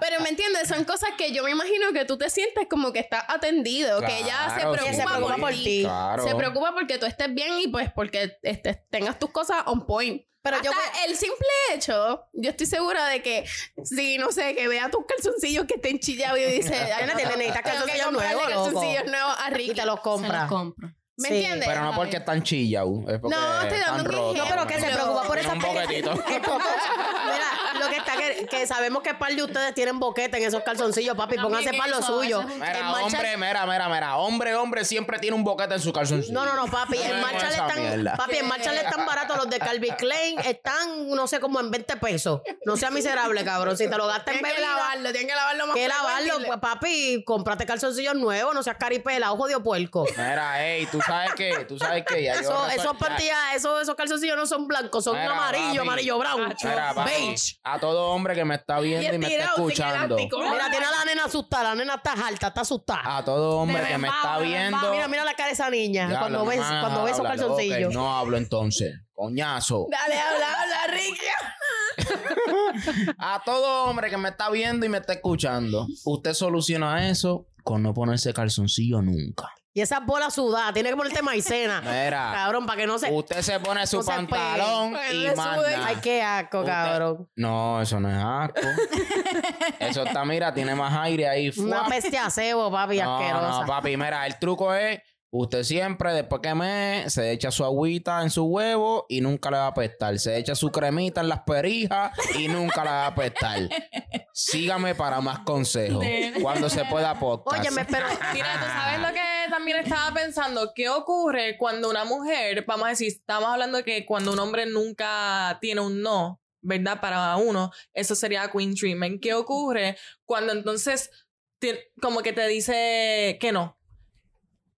Pero me entiendes, son cosas que yo me imagino que tú te sientes como que estás atendido, que ella se
Claro,
preocupa,
sí.
Se preocupa por ti.
Claro.
Se preocupa porque tú estés bien y pues porque este, tengas tus cosas on point.
Pero
Hasta
yo
el simple hecho, yo estoy segura de que si, no sé, que vea tus calzoncillos que estén chillados y dice, ay,
Nena, te necesitas
tengo que
calzoncillos
comprarle
nuevos, loco.
calzoncillos nuevos a
y
Ricky.
te los
Se
compra.
los compro.
¿Me
Sí.
entiendes?
Pero no porque están chillados. Es porque
No, estoy dando
están
un
rotos.
No, pero que se preocupa por esa
un boquetito.
Mira, que está que, que sabemos que par de ustedes tienen boquete en esos calzoncillos, papi.
También
Pónganse para lo suyo.
es
En
Mira,
marcha-
hombre, mira, mira, mira. Hombre, hombre siempre tiene un boquete en su calzoncillo.
No, no, no, papi.
No
En marcha le están.
mierda.
Papi, en marcha le están baratos los de Calvin Klein. Están, no sé, como en 20 pesos. No sea miserable, cabrón. Si te lo gastas en
Tienes que
bebida.
lavarlo, tienes que lavarlo más
Que lavarlo, pues papi, cómprate calzoncillos nuevos, no seas caripela, ojo de puerco.
Mira, ey, tú sabes qué, tú sabes qué. Ya
Eso, esos pantillas, esos, esos calzoncillos no son blancos, son
Mira,
amarillo,
papi.
amarillo brown.
Mira, papi,
beige.
a todo hombre que me está viendo y, me está escuchando.
Mira, tiene a la nena asustada, la nena está alta, está asustada.
A todo hombre que me está viendo.
Mira, mira la cara de esa niña
Ya,
cuando ves, cuando ves calzoncillos.
ok, no hablo entonces. Coñazo.
Dale, habla, habla, Ricky.
A todo hombre que me está viendo y me está escuchando, usted soluciona eso con no ponerse calzoncillo nunca.
Y esas bolas sudadas, tiene que ponerte maicena.
Mira,
Cabrón, para que no se.
usted se pone su
no
pantalón y
Le
manda.
Ay, qué asco,
Usted-
cabrón.
No, eso no es asco. eso está, mira, tiene más aire ahí.
Una peste a cebo, papi,
No,
asquerosa.
no, papi, mira, el truco es, usted siempre, después que me, se echa su agüita en su huevo y nunca le va a apestar. Se echa su cremita en las perijas y nunca le va a apestar. Sígame para más consejos. Cuando se pueda podcast.
Óyeme, pero.
Mira, tú sabes lo que también estaba pensando. ¿Qué ocurre cuando una mujer, vamos a decir, estamos hablando de que cuando un hombre nunca tiene un no, ¿verdad? Para uno, eso sería Queen Treatment. ¿Qué ocurre cuando entonces como que te dice que no?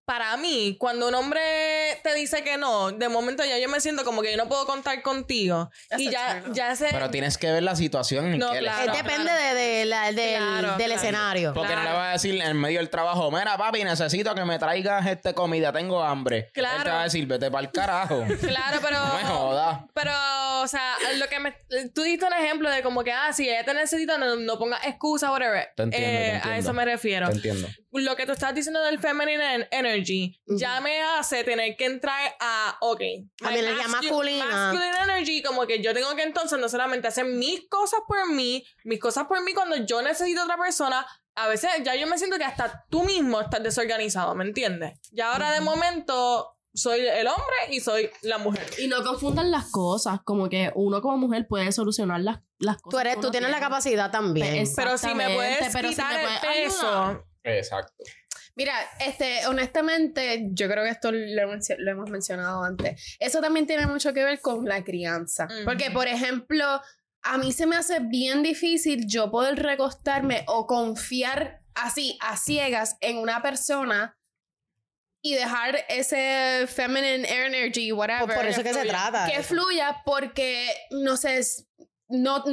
Para mí, cuando un hombre te dice que no, de momento ya yo me siento como que yo no puedo contar contigo.
That's
y ya, ya se...
Pero tienes que ver la situación en
No,
que
claro.
Depende de, de la- del,
Claro,
del
claro.
escenario.
Porque no le va a decir en medio del trabajo, mira papi, necesito que me traigas este comida, tengo hambre.
Claro.
Él te va a decir, vete para el carajo.
Claro, pero...
No me jodas.
Pero, o sea, lo que me... Tú diste un ejemplo de como que, ah, si ella te necesita, no, no ponga excusa, whatever.
Te entiendo, te
Eh,
entiendo.
A eso me refiero.
Te entiendo.
lo que tú estás diciendo del feminine en- energy ya me hace tener que entrar a, ok,
A mi energía
mascu-
masculina.
masculine energy, como que yo tengo que entonces no solamente hacer mis cosas por mí, mis cosas por mí cuando yo necesito a otra persona, a veces ya yo me siento que hasta tú mismo estás desorganizado, ¿me entiendes? Y ahora de momento soy el hombre y soy la mujer.
Y no confundan las cosas, como que uno como mujer puede solucionar las, las cosas.
Tú, eres,
que
tú tienes la
tiene.
capacidad también.
Pero si me puedes
Exactamente, pero si
quitar
me
el
puedes ayudar.
peso,
Exacto.
Mira, este, honestamente, yo creo que esto lo, hemos- lo hemos mencionado antes. Eso también tiene mucho que ver con la crianza.
Ujú.
Porque, por ejemplo, a mí se me hace bien difícil yo poder recostarme o confiar así, a ciegas, en una persona y dejar ese feminine energy, whatever.
Por, por eso es que se
fluya.
trata.
que fluya porque no sé no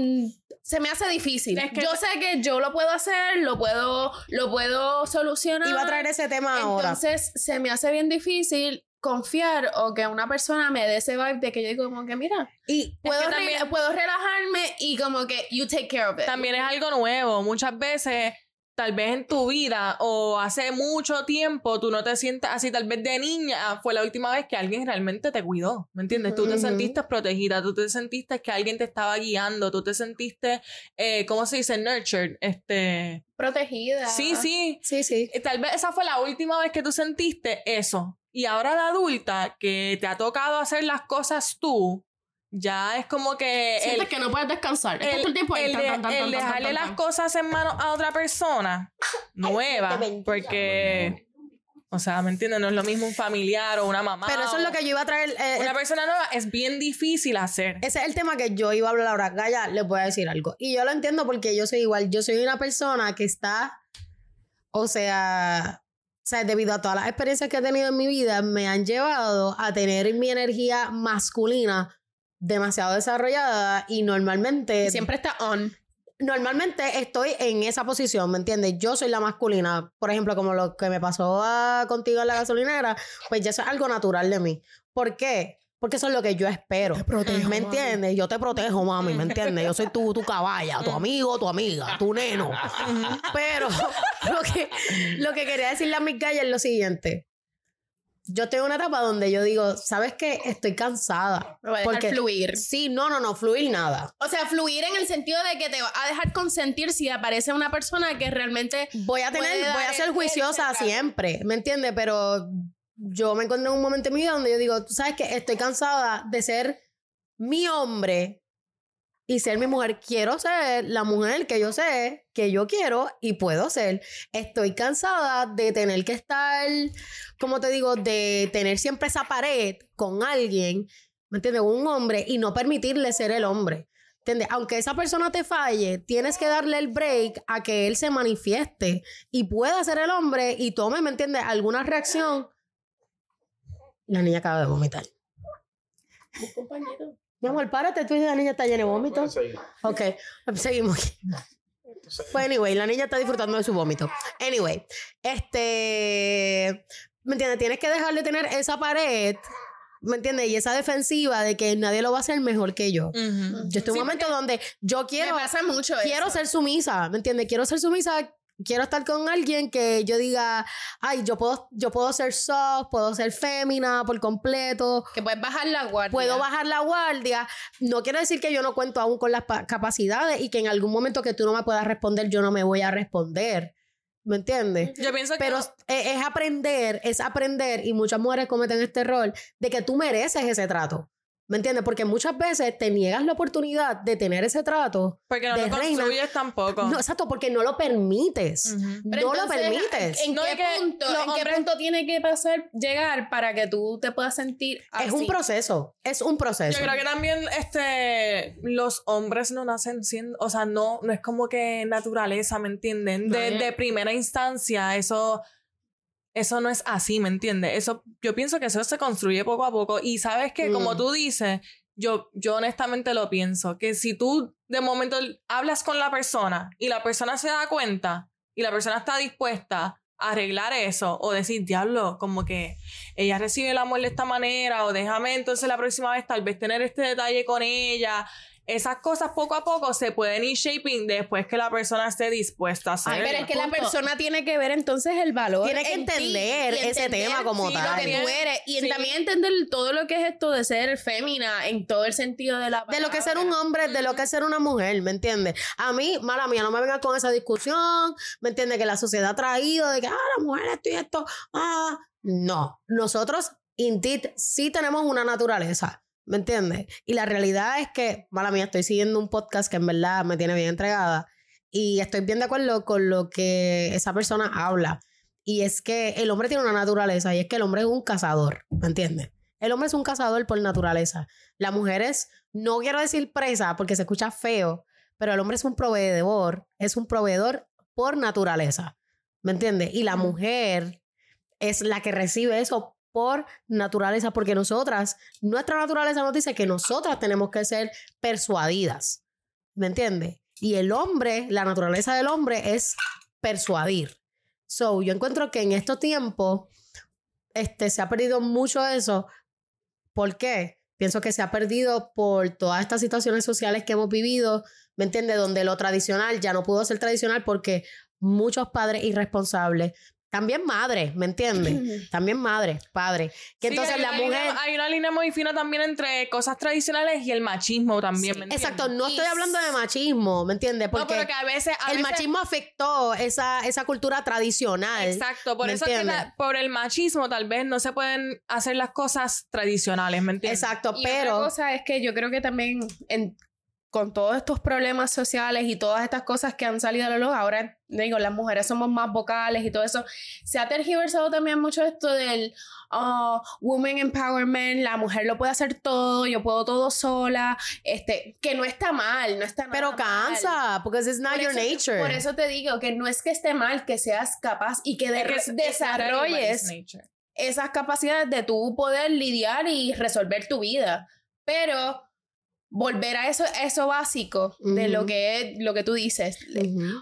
se me hace difícil
Es que-
yo sé que yo lo puedo hacer lo puedo lo puedo solucionar
Iba a traer ese tema ahora.
entonces se me hace bien difícil confiar o que una persona me dé ese vibe de que yo digo como que mira
Y
puedo,
que
re-
también-
puedo relajarme y como que you take care of it
también es algo nuevo. Muchas veces, tal vez en tu vida o hace mucho tiempo, tú no te sientes así. Tal vez de niña fue la última vez que alguien realmente te cuidó. ¿Me entiendes? Tú te sentiste protegida, tú te sentiste que alguien te estaba guiando, tú te sentiste, eh, ¿cómo se dice? Nurtured. Este.
protegida
Sí, sí.
sí, sí.
Eh, Tal vez esa fue la última vez que tú sentiste eso. Y ahora de adulta, que te ha tocado hacer las cosas tú, ya es como que.
Sientes
el-
que no puedes descansar. Estás todo el tiempo ahí,
el
tan,
de-
tan, tan,
el dejarle
tan,
las cosas en manos a otra persona nueva, porque, o sea, ¿me entiendes? No es lo mismo un familiar o una mamá.
Pero eso es lo que yo iba a traer. eh,
Una persona nueva es bien difícil hacer.
Ese es el tema que yo iba a hablar ahora. Gaya, les voy a decir algo. Y yo lo entiendo porque yo soy igual. Yo soy una persona que está, o sea, o sea, debido a todas las experiencias que he tenido en mi vida, me han llevado a tener mi energía masculina demasiado desarrollada y normalmente
Y siempre está on
normalmente estoy en esa posición, ¿me entiendes? Yo soy la masculina. Por ejemplo, como lo que me pasó a- contigo en la gasolinera, pues ya eso es algo natural de mí. ¿Por qué? Porque eso es lo que yo espero. ¿Me entiendes? Yo te protejo, mami, ¿me entiendes? Yo soy tu, tu caballa, tu amigo, tu amiga, tu neno. Pero lo que, lo que quería decirle a mis gallas es lo siguiente. Yo tengo una etapa donde yo digo, ¿sabes qué? Estoy cansada.
lo voy a dejar
Porque-
fluir
Sí, no, no, no, fluir nada.
o sea fluir en el sentido de que te va a dejar consentir si aparece una persona que realmente
voy a tener, voy a ser juiciosa siempre, ¿me entiendes? Pero yo me encontré en un momento en mi vida donde yo digo, tú sabes que estoy cansada de ser mi hombre y ser mi mujer. Quiero ser la mujer que yo sé que yo quiero y puedo ser. Estoy cansada de tener que estar, como te digo, de tener siempre esa pared con alguien, ¿me entiendes? Un hombre y no permitirle ser el hombre. ¿Entiendes? Aunque esa persona te falle, tienes que darle el break a que él se manifieste y pueda ser el hombre y tome, ¿me entiendes? Alguna reacción. La niña acaba de vomitar. Mi amor, párate, tú y la niña está llena de vómitos. Ok, seguimos aquí. Pues anyway, la niña está disfrutando de su vómito. Anyway, este, ¿me entiendes? Tienes que dejar de tener esa pared, ¿me entiendes? Y esa defensiva de que nadie lo va a hacer mejor que yo. Yo estoy en un momento donde yo quiero,
me pasa mucho
quiero
eso.
ser sumisa, ¿me entiendes? Quiero ser sumisa, quiero estar con alguien que yo diga, ay, yo puedo, yo puedo ser soft, puedo ser fémina por completo,
que puedes bajar la guardia
puedo bajar la guardia. No quiere decir que yo no cuento aún con las pa- capacidades y que en algún momento que tú no me puedas responder, yo no me voy a responder. ¿Me entiendes?
Yo pienso que
Pero es, es aprender, es aprender, y muchas mujeres cometen este error, de que tú mereces ese trato. ¿Me entiendes? Porque muchas veces te niegas la oportunidad de tener ese trato.
porque no
de
lo
reina.
construyes tampoco.
No, exacto, porque no lo permites. No lo permites.
¿En,
No,
qué, punto, ¿en qué punto tiene que pasar, llegar para que tú te puedas sentir así?
Es un proceso, es un proceso.
Yo creo que también este los hombres no nacen siendo, o sea, no, no es como que naturaleza, ¿me entienden? De, de primera instancia, eso, eso no es así, ¿me entiendes? Eso, yo pienso que eso se construye poco a poco. Y sabes que, como
Mm.
tú dices, yo, yo honestamente lo pienso, que si tú de momento hablas con la persona y la persona se da cuenta y la persona está dispuesta a arreglar eso o decir, diablo, como que ella recibe el amor de esta manera o déjame entonces la próxima vez tal vez tener este detalle con ella esas cosas poco a poco se pueden ir shaping después que la persona esté dispuesta a hacerlo.
Ay, pero es que la persona tiene que ver entonces el valor.
Tiene que
en
entender ese
entender,
tema como
sí,
tal.
Lo que tú eres. Y
Sí.
también entender todo lo que es esto de ser fémina en todo el sentido de la
De lo que es ser un
palabra.
hombre, de lo que es ser una mujer, ¿me entiendes? A mí, mala mía, no me vengan con esa discusión, ¿me entiendes? Que la sociedad ha traído de que, ah, la mujer esto y esto, ah. No, nosotros, indeed, sí tenemos una naturaleza, ¿me entiendes? Y la realidad es que, mala mía, estoy siguiendo un podcast que en verdad me tiene bien entregada y estoy bien de acuerdo con lo que esa persona habla. Y es que el hombre tiene una naturaleza y es que el hombre es un cazador, ¿me entiendes? El hombre es un cazador por naturaleza. La mujer es, no quiero decir presa porque se escucha feo, pero el hombre es un proveedor, es un proveedor por naturaleza. ¿Me entiendes? Y la mujer es la que recibe eso por naturaleza, porque nosotras, nuestra naturaleza nos dice que nosotras tenemos que ser persuadidas. ¿Me entiendes? Y el hombre, la naturaleza del hombre es persuadir. So, yo encuentro que en estos tiempos este, se ha perdido mucho eso. ¿Por qué? Pienso que se ha perdido por todas estas situaciones sociales que hemos vivido, ¿me entiendes? Donde lo tradicional ya no pudo ser tradicional porque muchos padres irresponsables, también madres, ¿me entiendes? También madres, padres. Que
Sí,
entonces
hay
la
una
mujer...
línea- hay una línea muy fina también entre cosas tradicionales y el machismo también, ¿me entiendes?
Exacto, no estoy hablando de machismo, ¿me entiendes?
No,
Porque
pero que a veces... a
el
veces-
machismo afectó esa, esa cultura tradicional.
Exacto, por
¿me
eso es que la- por el machismo tal vez no se pueden hacer las cosas tradicionales, ¿me entiendes?
Exacto,
Y
pero...
otra cosa es que yo creo que también en- con todos estos problemas sociales y todas estas cosas que han salido a la luz, ahora digo, las mujeres somos más vocales y todo eso, se ha tergiversado también mucho esto del oh, women empowerment, la mujer lo puede hacer todo, yo puedo todo sola, este, que no está mal, no está
Pero cansa, porque it's not
Por
your
eso-
nature.
Por eso te digo que no es que esté mal que seas capaz y que, de-
Es
desarrolles esas capacidades de tú poder lidiar y resolver tu vida. Pero volver a eso, eso básico de lo que es lo que tú dices.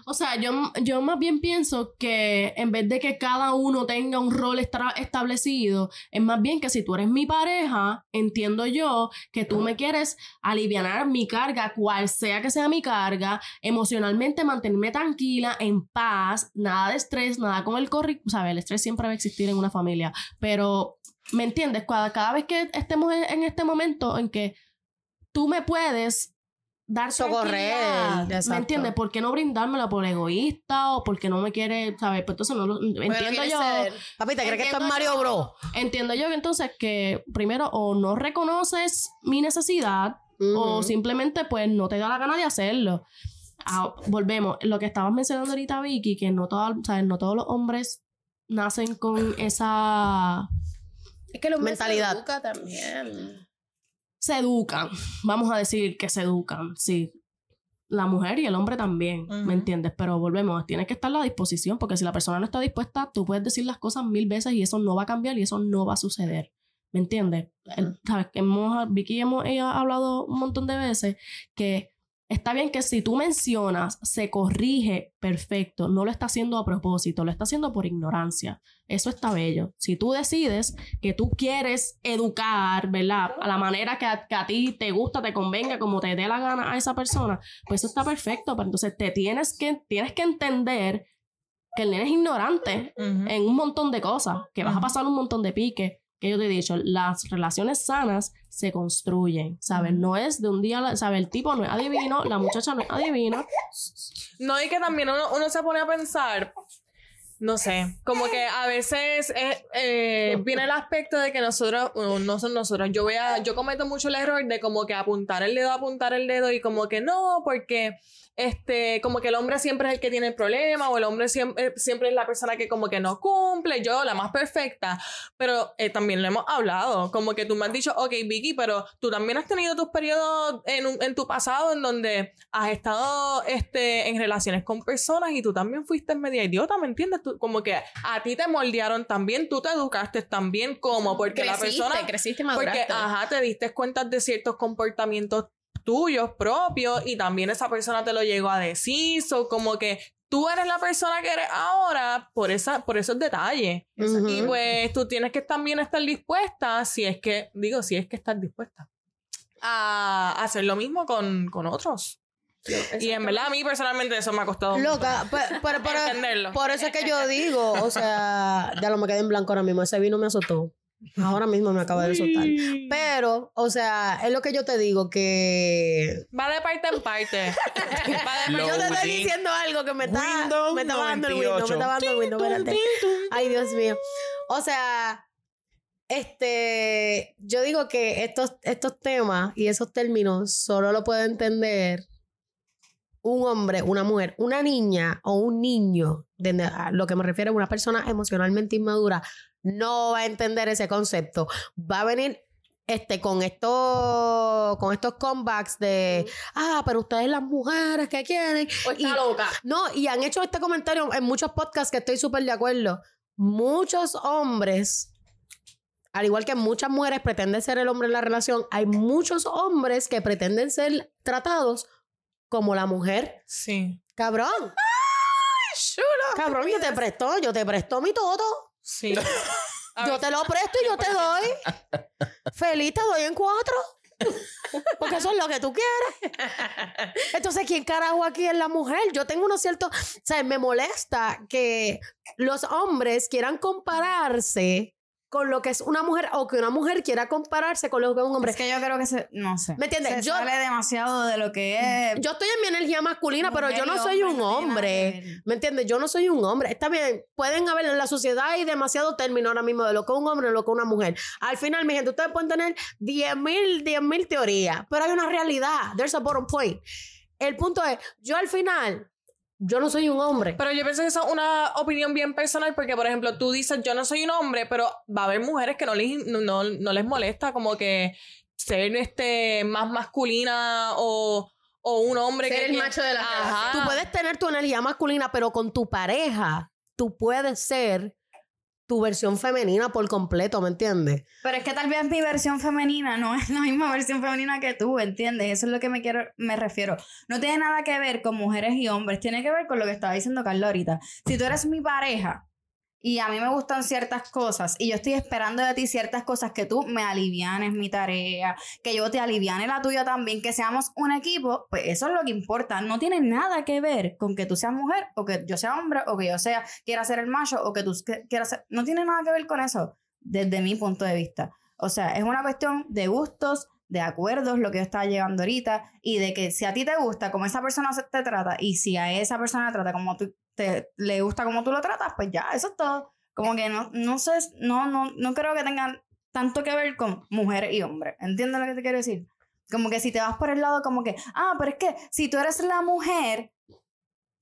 O sea, yo, yo más bien pienso que en vez de que cada uno tenga un rol establecido, es más bien que si tú eres mi pareja, entiendo yo que tú me quieres aliviar mi carga, cual sea que sea mi carga, emocionalmente mantenerme tranquila, en paz, nada de estrés, nada con el corri... O sea, el estrés siempre va a existir en una familia, pero, ¿me entiendes? Cada, cada vez que estemos en, en este momento en que tú me puedes dar
Socorrer.
¿Me entiendes? ¿Por qué no brindármela por egoísta o porque no me quiere, ¿sabes? Pues entonces no lo entiendo yo.
ceder.
Papi, ¿te crees que esto es Mario Bro?
Entiendo yo que entonces que primero o no reconoces mi necesidad o simplemente pues no te da la gana de hacerlo. Ah, volvemos, lo que estabas mencionando ahorita Vicky, que no, todas- ¿sabes? no todos los hombres nacen con esa
Es que los hombres se
Mentalidad.
educa también.
Se educan, vamos a decir que se educan, sí. La mujer y el hombre también. ¿me entiendes? Pero volvemos, tienes que estar a la disposición, porque si la persona no está dispuesta, tú puedes decir las cosas mil veces y eso no va a cambiar y eso no va a suceder. ¿Me entiendes? Vicky hemos ella ha hablado un montón de veces que está bien que si tú mencionas, se corrige, perfecto. No lo está haciendo a propósito, lo está haciendo por ignorancia. Eso está bello. Si tú decides que tú quieres educar, ¿verdad? A la manera que a, que a ti te gusta, te convenga, como te dé la gana a esa persona, pues eso está perfecto. Pero entonces te tienes que, tienes que entender que el nene es ignorante en un montón de cosas, que vas a pasar un montón de piques. Que yo te he dicho, las relaciones sanas se construyen, ¿sabes? No es de un día, ¿sabes? El tipo no es adivino, la muchacha no es adivina.
No, y que también uno, uno se pone a pensar, no sé, como que a veces eh, eh, viene el aspecto de que nosotros, uh, no son nosotros, yo voy a, yo cometo mucho el error de como que apuntar el dedo, apuntar el dedo y como que no, porque este, como que el hombre siempre es el que tiene el problema o el hombre siempre, siempre es la persona que como que no cumple, yo la más perfecta, pero eh, también lo hemos hablado, como que tú me has dicho, ok Vicky, pero tú también has tenido tus periodos en, un- en tu pasado en donde has estado este, en relaciones con personas y tú también fuiste media idiota, ¿me entiendes? Tú, como que a ti te moldearon también, tú te educaste también como, porque la persona...
creciste y
Porque,
maduraste.
ajá, te diste cuenta de ciertos comportamientos tuyos propios y también esa persona te lo llegó a decir, so como que tú eres la persona que eres ahora por, esa, por esos detalles. Y pues tú tienes que también estar dispuesta, si es que, digo, si es que estás dispuesta. a hacer lo mismo con, con otros. Y en verdad a mí personalmente eso me ha costado
Loca, pero, pero-
entenderlo.
por eso es que yo digo, o sea, ya lo me quedé en blanco ahora mismo. Ese vino me azotó. Ahora mismo me acaba de soltar. Pero, o sea, es lo que yo te digo, que
Va de parte en parte. Va de
Yo te estoy diciendo algo que me está,
Windows
me está bajando el Windows, me
98.
está bajando el Windows, espérate. Ay, Dios mío. O sea, este, yo digo que estos, estos temas y esos términos solo lo puede entender un hombre, una mujer, una niña o un niño. De, a lo que me refiero a una persona emocionalmente inmadura, no va a entender ese concepto. Va a venir este, con estos, con estos comebacks de, ah, pero ustedes las mujeres que quieren.
O está
Y-
loca.
No, y han hecho este comentario en muchos podcasts que estoy súper de acuerdo. Muchos hombres, al igual que muchas mujeres pretenden ser el hombre en la relación, hay muchos hombres que pretenden ser tratados como la mujer.
Sí.
Cabrón. Cabrón, yo te presto, yo te presto mi todo.
Sí.
Yo te lo presto y yo te doy. Feliz, te doy en cuatro. Porque eso es lo que tú quieres. Entonces, ¿quién carajo aquí es la mujer? Yo tengo unos ciertos. O sea, me molesta que los hombres quieran compararse con lo que es una mujer o que una mujer quiera compararse con lo que es un hombre.
Es que yo creo que se, no sé.
¿Me entiendes?
Se
Yo-
sale demasiado de lo que es.
Yo estoy en mi energía masculina, pero yo no soy un hombre. ¿Me entiendes? Yo no soy un hombre. Está bien, pueden haber en la sociedad hay demasiado término ahora mismo de lo que es un hombre y lo que es una mujer. Al final, mi gente, ustedes pueden tener 10 mil, 10 mil teorías, pero hay una realidad. There's a bottom point. El punto es, yo al final, yo no soy un hombre.
Pero yo pienso que eso es una opinión bien personal porque, por ejemplo, tú dices, yo no soy un hombre, pero va a haber mujeres que no les, no, no- les molesta como que ser este más masculina o, o un hombre
Ser
que...
el
tiene-
macho de la
Ajá.
Tú puedes tener tu energía masculina, pero con tu pareja, tú puedes ser tu versión femenina por completo, ¿me entiendes?
Pero es que tal vez mi versión femenina no es la misma versión femenina que tú, ¿entiendes? Eso es lo que me quiero, me refiero. No tiene nada que ver con mujeres y hombres, tiene que ver con lo que estaba diciendo Carlos ahorita. Si tú eres mi pareja y a mí me gustan ciertas cosas y yo estoy esperando de ti ciertas cosas que tú me alivianes mi tarea, que yo te aliviane la tuya también, que seamos un equipo, pues eso es lo que importa. No tiene nada que ver con que tú seas mujer o que yo sea hombre o que yo sea quiera ser el macho o que tú quieras ser... No tiene nada que ver con eso desde mi punto de vista. O sea, es una cuestión de gustos, de acuerdos, lo que yo estaba llegando ahorita, y de que si a ti te gusta como esa persona te trata, y si a esa persona te trata como tú, le gusta como tú lo tratas, pues ya, eso es todo. Como que no, no sé, no, no, no creo que tengan tanto que ver con mujer y hombre. ¿Entiendes lo que te quiero decir? Como que si te vas por el lado como que, ah, pero es que si tú eres la mujer,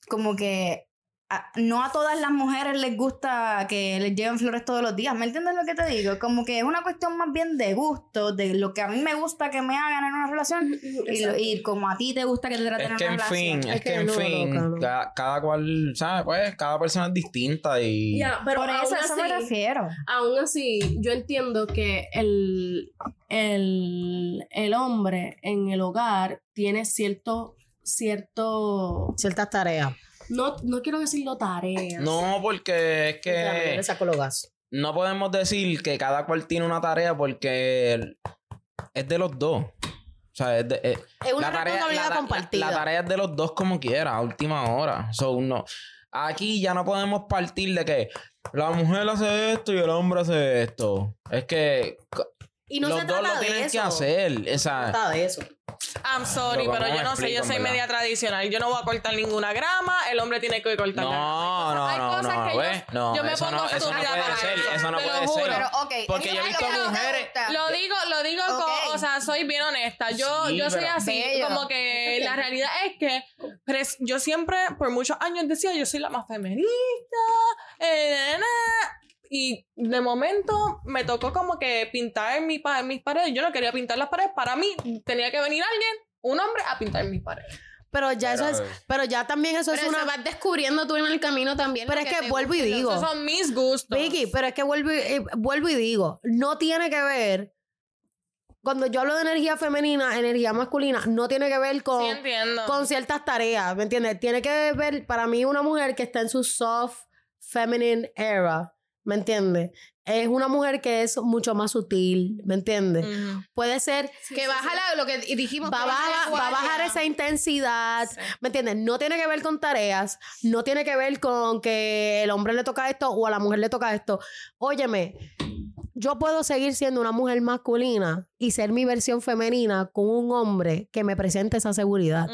como que a- no a todas las mujeres les gusta que les lleven flores todos los días. ¿Me entiendes lo que te digo? Como que es una cuestión más bien de gusto, de lo que a mí me gusta que me hagan en una relación y, lo- y como a ti te gusta que te traten
Es
en una
en
relación.
fin,
Es
es que
que
en
no,
fin,
loca, no.
ca- cada cual, ¿sabes? Pues cada persona es distinta y...
Ya, pero
Por eso,
aún
a eso me
así-
refiero.
Aún así, yo entiendo que el, el, el hombre en el hogar tiene cierto, cierto,
Ciertas tareas.
No, no quiero decirlo tareas.
No, porque es que
le saco los gases.
no podemos decir que cada cual tiene una tarea porque es de los dos. O sea, es de, es-
Es una
la tarea,
responsabilidad
la- la-
compartida.
La, tarea es de los dos como quiera, a última hora. So, no. Aquí ya no podemos partir de que la mujer hace esto y el hombre hace esto. Es que
y no
los
se
dos
trata
lo
de
tienen
eso.
que hacer. O
No se trata de eso.
I'm sorry,
Pero
pero
¿cómo
yo no sé, yo soy media tradicional. Yo no voy a cortar ninguna grama, el hombre tiene que cortar la grama.
no, no,
Hay
no,
cosas
no,
que yo-
¿ves? No,
yo me
eso
pongo
no, eso no puede
para
ser,
eso,
eso no puede
juro.
ser.
Pero.
Porque yo he visto
no
mujeres-.
Lo digo, lo digo,
Ok.
co- o sea, soy bien honesta. Yo,
Sí,
yo soy así,
Bello.
como que la realidad es que pres- yo siempre, por muchos años decía, yo soy la más feminista, eh, na, na, na. Y de momento me tocó como que pintar mi pa- mis paredes. Yo no quería pintar las paredes. Para mí tenía que venir alguien, un hombre, a pintar mis paredes.
Pero ya eso es, pero ya también eso
Pero
es una.
eso vas descubriendo tú en el camino también.
Pero es que vuelvo y digo.
Esos son mis gustos.
Vicky, pero es que vuelvo y, eh, vuelvo y digo, no tiene que ver. Cuando yo hablo de energía femenina, energía masculina, no tiene que ver con,
Sí, entiendo.
con ciertas tareas, ¿me entiendes? Tiene que ver, para mí, una mujer que está en su soft feminine era, ¿me entiendes? Es una mujer que es mucho más sutil, ¿me entiendes? Puede ser
que baja la- lo que dijimos.
va
que baja
va a bajar esa intensidad,
Sí.
¿me entiendes? No tiene que ver con tareas, no tiene que ver con que el hombre le toca esto o a la mujer le toca esto. Óyeme, yo puedo seguir siendo una mujer masculina y ser mi versión femenina con un hombre que me presente esa seguridad.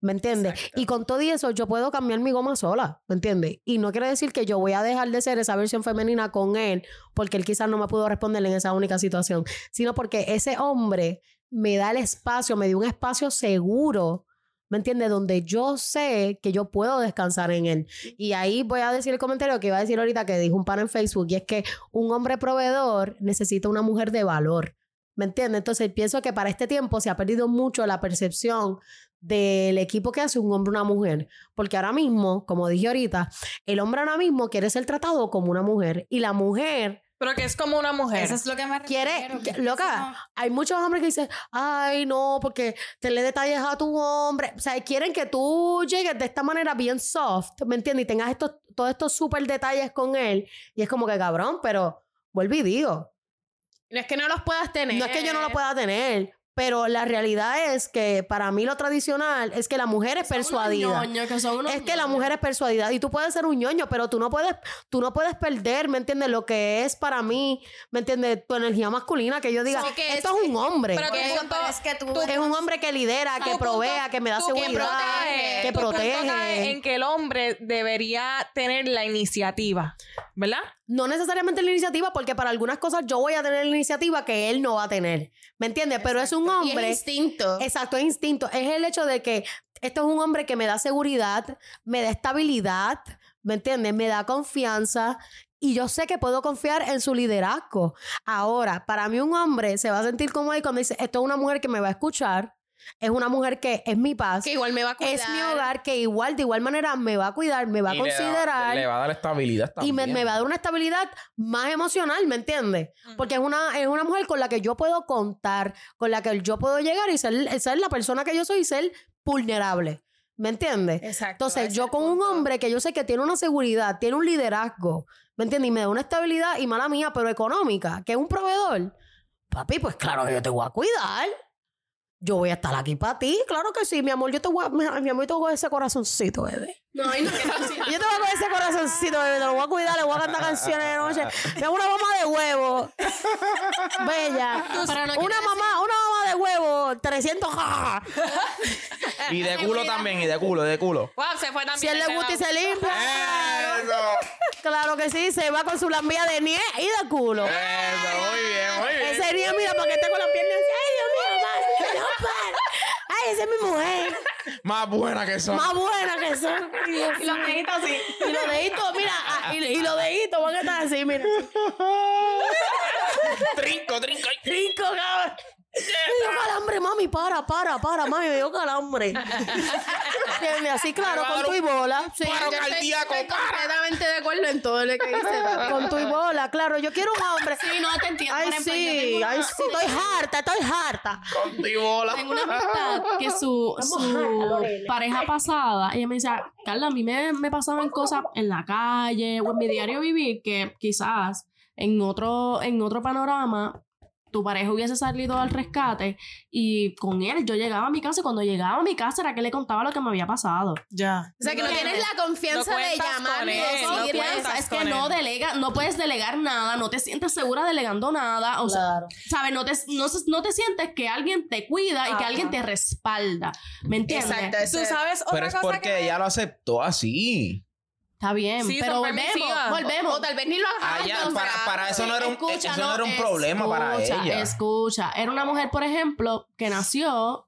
¿Me entiendes?
Exacto.
Y con todo y eso, yo puedo cambiar mi goma sola, ¿me entiendes? Y no quiere decir que yo voy a dejar de ser esa versión femenina con él, porque él quizás no me pudo responder en esa única situación, sino porque ese hombre me da el espacio, me dio un espacio seguro, ¿me entiendes? Donde yo sé que yo puedo descansar en él. Y ahí voy a decir el comentario que iba a decir ahorita que dijo un pan en Facebook, y es que un hombre proveedor necesita una mujer de valor. ¿Me entiendes? Entonces pienso que para este tiempo se ha perdido mucho la percepción del equipo que hace un hombre una mujer. Porque ahora mismo, como dije ahorita, el hombre ahora mismo quiere ser tratado como una mujer y la mujer
Pero que es como una mujer.
Eso es lo que me
quiere,
refiero,
que-
que
loca,
no-
hay muchos hombres que dicen, ay, no, porque te le detalles a tu hombre. O sea, quieren que tú llegues de esta manera bien soft, ¿me entiendes? Y tengas estos, todos estos súper detalles con él. Y es como que cabrón, pero vuelvo y digo,
No es que no los puedas tener.
no es que yo no lo pueda tener, pero la realidad es que para mí lo tradicional es que la mujer es
Son unos
persuadida.
ñoños, que son unos
Es que la mujer es persuadida y tú puedes ser un ñoño, pero tú no puedes, tú no puedes perder, ¿me entiendes? Lo que es para mí, ¿me entiendes? Tu energía masculina, que yo diga,
que
esto
es-
es un hombre.
pero que punto-
pero es que tú,
tú-
es un hombre que lidera, que provea,
punto-
que me da seguridad, que
tu punto cae
protege.
en que el hombre debería tener la iniciativa, ¿verdad?
No necesariamente la iniciativa, porque para algunas cosas yo voy a tener la iniciativa que él no va a tener. ¿Me entiendes? Pero es un
Y
hombre.
es instinto.
Exacto, es instinto. Es el hecho de que esto es un hombre que me da seguridad, me da estabilidad, ¿me entiendes? Me da confianza y yo sé que puedo confiar en su liderazgo. Ahora, para mí un hombre se va a sentir como ahí cuando dice, esto es una mujer que me va a escuchar, es una mujer que es mi paz,
que igual me va a cuidar.
es mi hogar, que igual, de igual manera me va a cuidar, me va a
Y le da-
considerar
Le, va a dar estabilidad
y
también.
me, me va a dar una estabilidad más emocional, ¿me entiendes? Porque es una, es una mujer con la que yo puedo contar, con la que yo puedo llegar y ser, ser la persona que yo soy y ser vulnerable, ¿me entiendes?
Exacto.
Entonces, yo con un hombre que yo sé que tiene una seguridad, tiene un liderazgo, ¿me entiendes? Y me da una estabilidad y mala mía, pero económica, que es un proveedor. Papi, pues claro que yo te voy a cuidar. Yo voy a estar aquí para ti, claro que sí, mi amor. Yo te voy a, mi, amor, yo te voy a coger ese corazoncito, bebé.
No, y no quiero decir.
Yo te voy a coger ese corazoncito, bebé. Te lo voy a cuidar, le voy a cantar canciones de noche. Me hago una mamá de huevo. Bella.
Pero no
una mamá, una mamá de huevo. 300 ja.
Y de culo también, y de culo, de culo.
Wow, se fue también.
Si él le gusta y se limpia. Claro,
Eso,
claro que sí. Se va con su lambía de nieve y de culo.
eso, muy bien, muy bien.
Ese niño, mira, porque está con las piernas así. Ay, Dios mío, madre. No, para. Ay, esa es mi mujer.
Más buena que son.
Más buena que son.
Y los deditos así.
Y los deditos, mira, ah, y, y los deditos van a estar así, mira.
trinco, trinco.
Rico, cabrón. Me dio calambre, mami, para, para, para, mami, me dio calambre. ¿Entiendes? Así, claro, con tu y bola. Sí,
paro
Yo estoy,
cardíaco, para.
completamente de acuerdo en todo lo que dice. papi.
con tu y bola, claro. Yo quiero un hombre.
Sí, no te entiendo.
Ay,
Por ejemplo, yo
sí,
tengo
ay, sí, estoy harta, estoy harta.
Con tu bola.
Tengo una amistad que su, su pareja pasada, ella me decía, Carla, a mí me, me pasaban cosas en la calle o en mi diario vivir que quizás en otro, en otro panorama tu pareja hubiese salido al rescate y con él yo llegaba a mi casa y cuando llegaba a mi casa era que le contaba lo que me había pasado.
Ya.
O sea, que no tienes la confianza
No
de
cuentas
llamar
con
y
No
no
decirle.
cuentas
es que no delega, no puedes delegar nada, no te sientes segura delegando nada, o sea,
Claro.
¿sabes? No te, no, se- no te sientes que alguien te cuida y que alguien te respalda, ¿me entiendes?
Exacto.
Tú sabes otra
Pero es
cosa
porque
que me-
ella lo aceptó así.
Está bien,
Sí,
pero volvemos, volvemos.
O tal vez ni lo.
Allá,
o sea,
para, para eso no era un,
Escucha,
eso no era un problema para ella.
Escucha, era una mujer, por ejemplo, que nació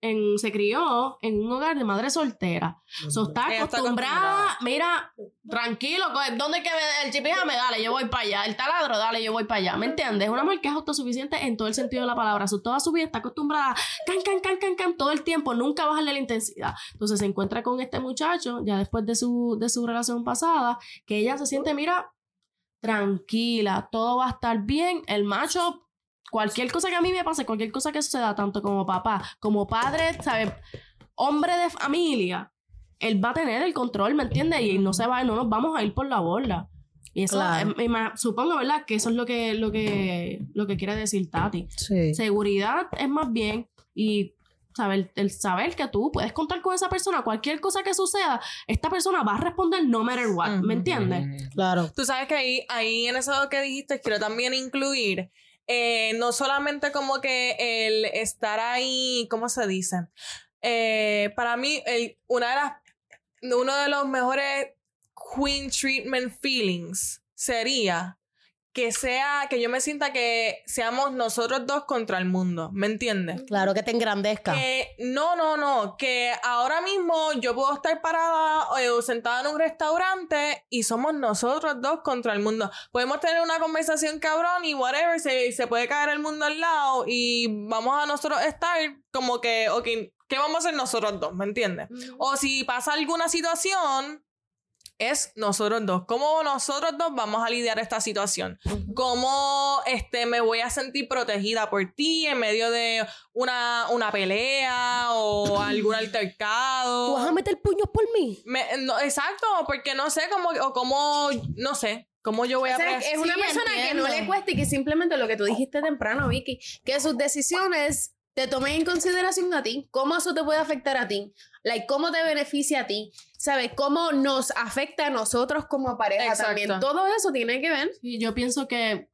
en, se crió en un hogar de madre soltera. So, está acostumbrada, mira, tranquilo, ¿dónde que me, el chipijame? Dale, yo voy para allá. El taladro, dale, yo voy para allá. ¿Me entiendes? Es una mujer que es autosuficiente en todo el sentido de la palabra. So, toda su vida está acostumbrada, can, can, can, can, can, todo el tiempo, nunca bajarle la intensidad. Entonces se encuentra con este muchacho, ya después de su, de su relación pasada, que ella se siente, mira, tranquila, todo va a estar bien. El macho, cualquier cosa que a mí me pase, cualquier cosa que suceda, tanto como papá, como padre, ¿sabes? Hombre de familia, él va a tener el control, ¿me entiendes? Y no se va, no nos vamos a ir por la borda. Y eso,
Claro.
eh, me supongo, ¿verdad? Que eso es lo que, lo que, lo que quiere decir Tati.
Sí.
Seguridad es más bien y saber, el saber que tú puedes contar con esa persona, cualquier cosa que suceda, esta persona va a responder no matter what. ¿me entiendes?
Claro.
Tú sabes que ahí, ahí en eso que dijiste, quiero también incluir eh, no solamente como que el estar ahí, ¿cómo se dice? Eh, para mí, una de las, uno de los mejores queen treatment feelings sería que sea, que yo me sienta que seamos nosotros dos contra el mundo, ¿me entiendes?
Claro que te engrandezca.
Que no, no, no, que ahora mismo yo puedo estar parada eh, o sentada en un restaurante y somos nosotros dos contra el mundo. Podemos tener una conversación cabrón y whatever, se, se puede caer el mundo al lado y vamos a nosotros estar como que, ok, ¿qué vamos a hacer nosotros dos? ¿Me entiendes? O si pasa alguna situación, es nosotros dos. ¿Cómo nosotros dos vamos a lidiar esta situación? ¿Cómo este, me voy a sentir protegida por ti en medio de una, una pelea o algún altercado?
¿Tú vas a meter puños por mí?
Me- no, exacto, porque no sé cómo, o cómo, no sé, cómo yo voy a...
O sea, es una
Sí,
persona que no le cuesta y que simplemente lo que tú dijiste temprano, Vicky, que sus decisiones te tomen en consideración a ti, cómo eso te puede afectar a ti, like, cómo te beneficia a ti, ¿sabes? Cómo nos afecta a nosotros como pareja
Exacto.
también. Todo eso tiene que ver.
Y yo pienso que,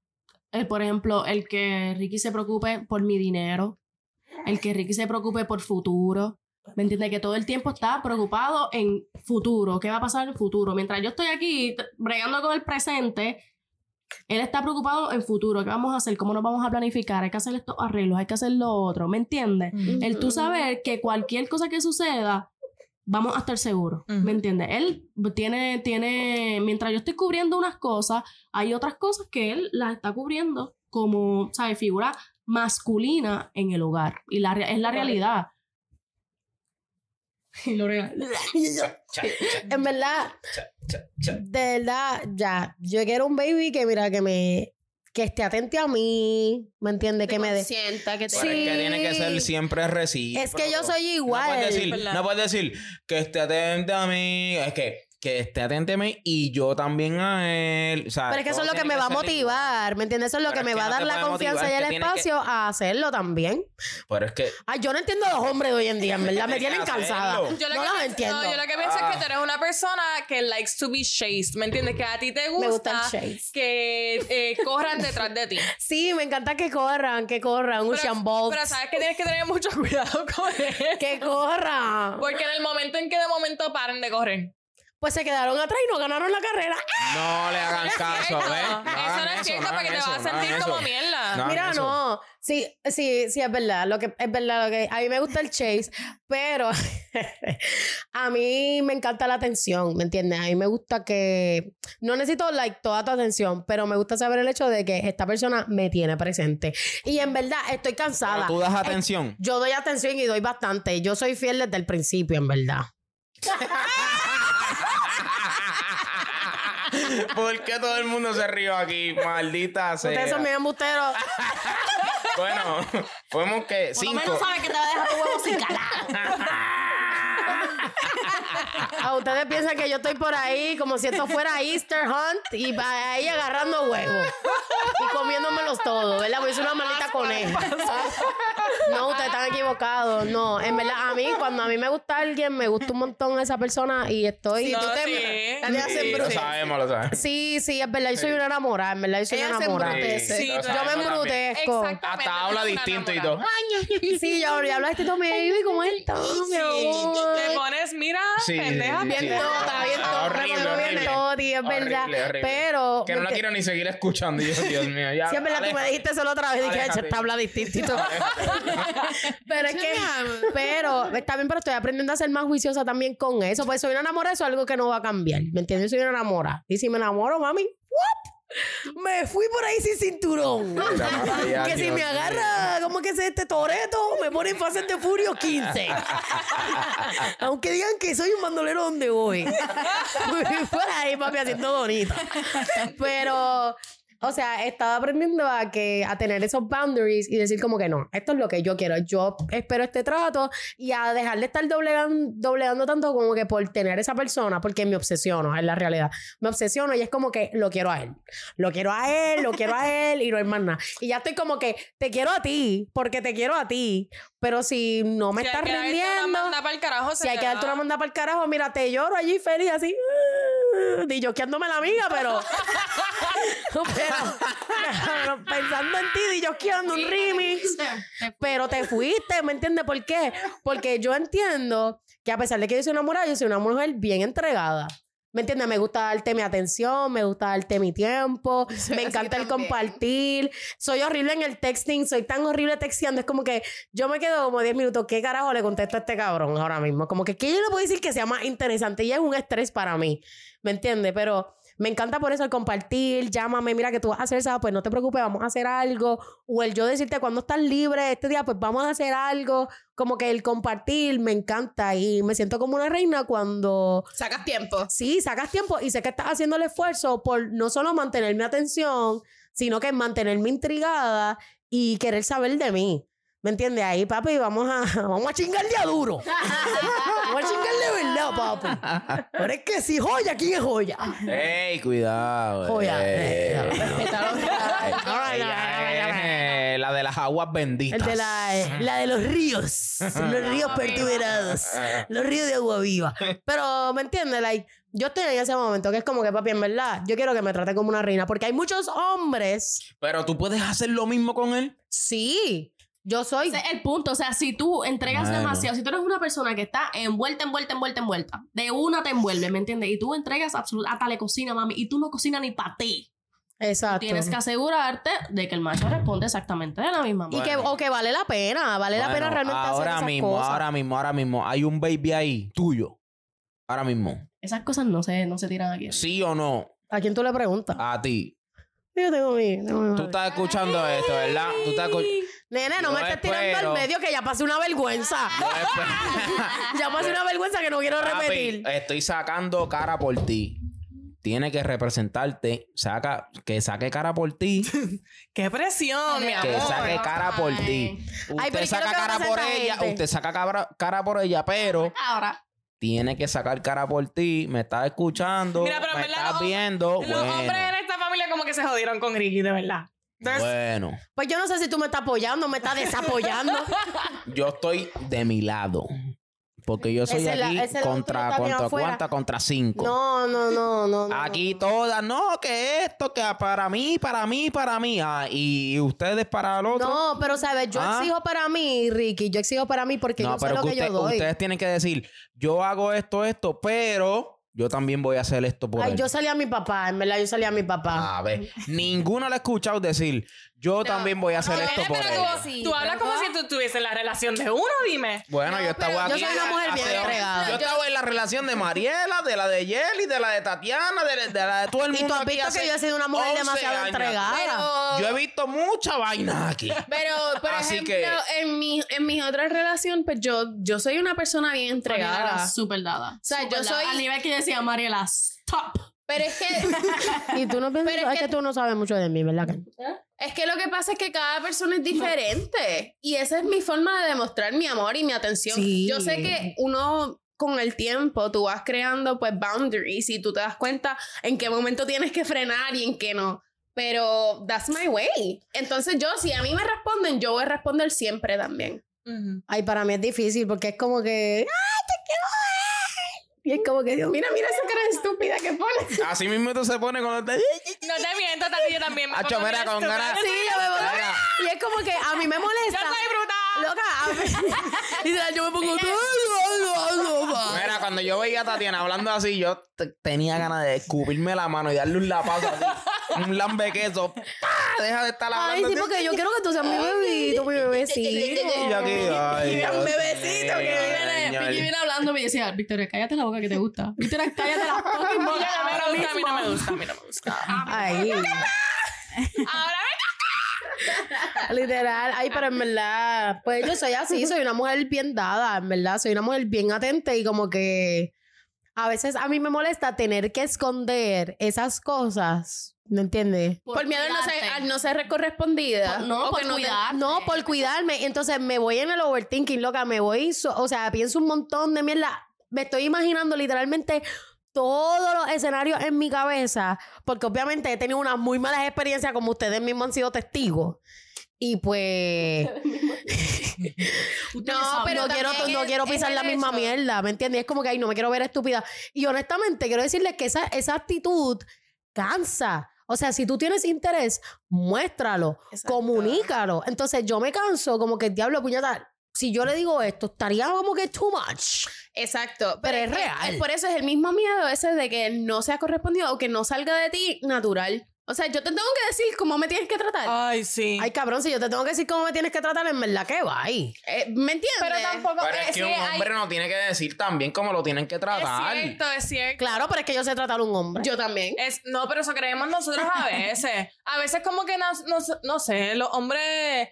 eh, por ejemplo, el que Ricky se preocupe por mi dinero, el que Ricky se preocupe por futuro, ¿me entiendes? Que todo el tiempo está preocupado en futuro, qué va a pasar en el futuro. Mientras yo estoy aquí bregando con el presente, él está preocupado en futuro, qué vamos a hacer, cómo nos vamos a planificar, hay que hacer estos arreglos, hay que hacer lo otro, ¿me entiendes? El tú saber que cualquier cosa que suceda, vamos a estar seguros. ¿me entiendes? Él tiene, tiene, mientras yo estoy cubriendo unas cosas, hay otras cosas que él las está cubriendo como, ¿sabes? Figura masculina en el hogar. Y la, es la realidad. Y.
En verdad, de verdad, ya. Yo quiero un baby que, mira, que me. Que esté atento a mí, ¿me entiendes? Que me dé.
Sienta que te...
Pero es que tiene que ser siempre recíproco.
Es que yo soy
No
igual.
puedes decir,
¿Verdad?
no puedes decir que esté atento a mí. Es que, que esté atento a mí y yo también a él. O sea,
Pero es que eso es lo que me va a motivar, ¿me entiendes? Eso es lo que
es
me
que
va a dar la confianza
motivar,
y el
tiene que-
espacio a hacerlo también.
Pero es que.
Ay, yo no entiendo a los hombres de hoy en día, en verdad. Me tienen cansada.
Yo lo,
no
que
los
pienso-
entiendo.
no, yo lo que pienso es
Ah.
que tú eres una persona que likes to be chased, ¿me entiendes? Que a ti te gusta,
Me gusta el chase.
que eh, corran detrás de ti.
Sí, me encanta que corran, que corran, un Bolt.
pero sabes que tienes que tener mucho cuidado con eso.
Que corran.
Porque en el momento en que de momento paren de correr.
Pues se quedaron atrás y no ganaron la carrera.
No le hagan caso. ¿ves?
eso no es cierto porque te vas a sentir como mierda.
No.
Mira, no. Sí, sí, sí, es verdad. Lo que, es verdad lo que. A mí me gusta el chase, pero a mí me encanta la atención, ¿me entiendes? A mí me gusta que. No necesito like toda tu atención, pero me gusta saber el hecho de que esta persona me tiene presente. Y en verdad, estoy cansada.
Pero tú das
Eh,
atención.
Yo doy atención y doy bastante. Yo soy fiel desde el principio, en verdad.
¿Por qué todo el mundo se rió aquí? Maldita sea.
Ustedes son bien embusteros.
Bueno, fuimos que
Por lo
cinco.
menos sabes que te va a dejar tu huevo sin calar.
A ustedes piensan que yo estoy por ahí como si esto fuera Easter Hunt y va ahí agarrando huevos y comiéndomelos todos, ¿verdad? Porque soy una maldita coneja. No, ustedes están equivocados. No, en verdad, a mí, cuando a mí me gusta alguien, me gusta un montón esa persona y estoy.
No,
tú te-
sí.
te
Sí.
Lo sabemos, lo sabemos.
Sí, sí, es verdad. Yo soy una enamorada, en verdad. Yo soy una enamorada.
Sí,
Yo me embrutezco.
Hasta habla distinto y todo.
Sí, ya, ya hablaste tú, baby, ¿cómo estás, mi
Sí.
amor?
Te pones, mira,
Sí,
pendeja,
sí,
bien
sí.
Tota, bien tota, me bien toti, es verdad. Pero.
Que no la quiero ni seguir escuchando. Y yo, Dios mío, ya.
Sí, es verdad, tú me dijiste solo otra vez. Dije,
Aléjate.
"Che, esta habla distinto. Pero es que. Pero, está bien, pero estoy aprendiendo a ser más juiciosa también con eso. Pues soy una enamorada, eso es algo que no va a cambiar. ¿Me entiendes? Soy una enamorada. Y si me enamoro, mami, ¿what? Me fui por ahí sin cinturón. Que si
Dios
me agarra, ¿cómo que es este toreto? Me pone en Fast and the Furious 15. Aunque digan que soy un bandolero donde voy. Me fui por ahí, papi, haciendo bonita. Pero, O sea, he estado aprendiendo a que a tener esos boundaries y decir como que no, esto es lo que yo quiero. Yo espero este trato y a dejar de estar doblegando, doblegando tanto como que por tener esa persona, porque me obsesiono, es la realidad. Me obsesiono y es como que lo quiero a él. Lo quiero a él, lo quiero a él y no hay más nada. Y ya estoy como que te quiero a ti, porque te quiero a ti. Pero si no me
Si
estás
darte una manda pa'l carajo,
si hay que darte
da.
una manda para el carajo, mira, te lloro allí feliz así. Y yo la amiga, pero. pero, pero pensando en ti, y yo un remix. Pero te fuiste, ¿me entiendes por qué? Porque yo entiendo que a pesar de que yo soy una mujer, yo soy una mujer bien entregada. ¿Me entiendes? Me gusta darte mi atención, me gusta darte mi tiempo, me encanta el
también.
compartir. Soy horrible en el texting, soy tan horrible texteando. Es como que yo me quedo como 10 minutos. ¿Qué carajo le contesto a este cabrón ahora mismo? Como que, ¿qué yo le puedo decir que sea más interesante? Y es un estrés para mí, ¿me entiendes? Pero me encanta por eso el compartir. Llámame, mira que tú vas a hacer esa, pues no te preocupes, vamos a hacer algo. O el yo decirte cuando estás libre este día, pues vamos a hacer algo. Como que el compartir me encanta y me siento como una reina cuando
Sacas tiempo.
sí, sacas tiempo y sé que estás haciendo el esfuerzo por no solo mantener mi atención, sino que mantenerme intrigada y querer saber de mí. ¿Me entiendes? Ahí, papi, vamos a, vamos a chingarle a duro. vamos a chingarle papi. Pero es que si joya, ¿quién es joya?
¡Ey, cuidado!
Joya.
eh.
Eh,
la de las aguas benditas.
El de la, eh, la de los ríos. Los ríos pertuberados. Los ríos de agua viva. Pero, ¿me entiendes? Like, yo estoy en ese momento que es como que, papi, en verdad, yo quiero que me trate como una reina. Porque hay muchos hombres.
Pero tú puedes hacer lo mismo con él.
Sí. Yo soy.
Ese es el punto. O sea, si tú entregas
Bueno.
demasiado, si tú eres una persona que está envuelta, envuelta, envuelta, envuelta, de una te envuelve, ¿me entiendes? Y tú entregas absolutamente, hasta le cocina, mami, y tú no cocinas ni para ti.
Exacto.
Tienes que asegurarte de que el macho responde exactamente de la misma
Y
manera.
que, o que vale la pena. Vale la pena realmente hacer
ahora
esas
mismo,
cosas.
ahora mismo, ahora mismo. Hay un baby ahí, tuyo. Ahora mismo.
Esas cosas no se, no se tiran aquí.
¿Sí o no?
¿A quién tú le preguntas?
A ti.
Yo tengo mi. tengo mi-
Tú estás escuchando esto, ¿verdad? Tú estás escu-
Nene, no
Yo
me estés tirando al medio que ya pasé una vergüenza. Ya pasé una vergüenza que no quiero
Papi,
repetir.
estoy sacando cara por ti. Tiene que representarte. Saca, que saque cara por ti.
¡Qué presión, mi
Que
amor!
saque cara por ti. Usted
Ay, pero ¿y qué es
saca
que
cara por ella.
gente?
Usted saca cabra- cara por ella, pero
Ahora,
tiene que sacar cara por ti. Me estás escuchando.
Mira, pero
me
verdad
estás
los-
viendo.
Los
bueno,
hombres en familia como que se jodieron con Ricky, de verdad. Entonces,
bueno.
Pues yo no sé si tú me estás apoyando o me estás desapoyando.
Yo estoy de mi lado. Porque yo soy aquí
la
contra, cuánta, contra cinco.
No, no, no, no. no.
Aquí todas, no, que esto, que para mí, para mí, para mí. Ah, y ustedes para el otro.
No, pero sabes, yo
Ah.
exijo para mí, Ricky, yo exijo para mí porque yo sé lo que,
usted-
yo doy.
ustedes tienen que decir, yo hago esto, esto, pero yo también voy a hacer esto por
Ay,
él.
yo salí a mi papá, en verdad, yo salí a mi papá.
A ver, ninguno le he escuchado decir, yo también voy a hacer esto por
pero tú, tú hablas como si tú estuvieses en la relación de uno, dime.
Bueno, yo estaba
yo
aquí.
soy una mujer bien entregada.
Yo estaba en la relación de Mariela, de la de Jelly, de la de Tatiana, de, de la de todo el
Y
mundo.
tú has
aquí
visto que yo he sido una mujer
11
demasiado
años.
entregada.
Pero,
Yo he visto mucha vaina aquí.
pero por
Así
ejemplo,
que-
en mi, en mi otra relación, pues yo, yo soy una persona bien entregada.
súper dada.
sea,
Súper
yo
dada.
soy-
Al nivel que decía Mariela, stop.
Pero es que,
Y tú no piensas,
Pero es
es que...
que-
tú no sabes mucho de mí, ¿verdad? que?
Es que lo que pasa es que cada persona es diferente. Y esa es mi forma de demostrar mi amor y mi atención.
Sí.
Yo sé que uno con el tiempo tú vas creando pues boundaries y tú te das cuenta en qué momento tienes que frenar y en qué no. Pero that's my way. Entonces yo, si a mí me responden, yo voy a responder siempre también.
Ay, para mí es difícil porque es como que, ¡ay, te quiero! Y es como que, Dios mío,
Mira, mira esa cara estúpida que pones.
Así mismo tú se pone cuando te...
No te miento, Tati, yo también me
Acho,
pongo
mira, con ganas-
Sí, yo me pongo-
Mira.
Y es como que a mí me
¡Yo
molesta.
soy brutal!
Loca, y yo me pongo
Mira, cuando yo veía a Tatiana hablando así, yo te- tenía ganas de escupirme la mano y darle un lapazo así. un lambe queso. ¡Pah! Deja de estar
Ay,
hablando.
sí,
así.
porque yo quiero que tú seas mi bebito, mi bebecito.
Y yo aquí, ay,
Un bebecito que
Viene. Vicky viene hablando y me decía, Victoria, cállate la boca que te gusta. Victoria, cállate la fucking boca.
A mí no me gusta, a mí no me gusta, a mí no me gusta.
Ay,
Ahora
literal. Ay, pero en verdad, pues yo soy así, soy una mujer bien dada, en verdad. Soy una mujer bien atenta y como que a veces a mí me molesta tener que esconder esas cosas ¿Me entiendes?
Por, miedo al no, ser, no ser correspondida.
Por- no,
o
por
que no
cuidarte.
No, por cuidarme. Entonces me voy en el overthinking, loca. Me voy, so- o sea, pienso un montón de mierda. Me estoy imaginando literalmente todos los escenarios en mi cabeza, porque obviamente he tenido unas muy malas experiencias, como ustedes mismos han sido testigos. Y pues
Ustedes
no,
saben.
pero no quiero, no
es-
quiero pisar
el
la misma
hecho.
mierda, ¿me entiendes? Es como que, ay, no me quiero ver estúpida. Y honestamente, quiero decirles que esa, esa actitud cansa. O sea, si tú tienes interés, muéstralo,
Exacto.
comunícalo. Entonces yo me canso como que, diablo, puñeta, si yo le digo esto, estaría como que too much.
Exacto.
Pero es
que-
real.
por eso es el mismo miedo ese de que no sea correspondido o que no salga de ti natural. O sea, yo te tengo que decir cómo me tienes que tratar.
Ay, sí.
Ay, cabrón, si yo te tengo que decir cómo me tienes que tratar, en verdad que va ahí.
Eh, ¿Me entiendes?
pero tampoco.
Pero es
eh,
que
sí,
un
hay-
hombre no tiene que decir también cómo lo tienen que
Es
tratar.
cierto, es cierto.
Claro, pero es que yo sé tratar a un hombre.
Yo también.
Es, no, pero eso creemos nosotros a veces. A veces como que no, no, no sé, los hombres...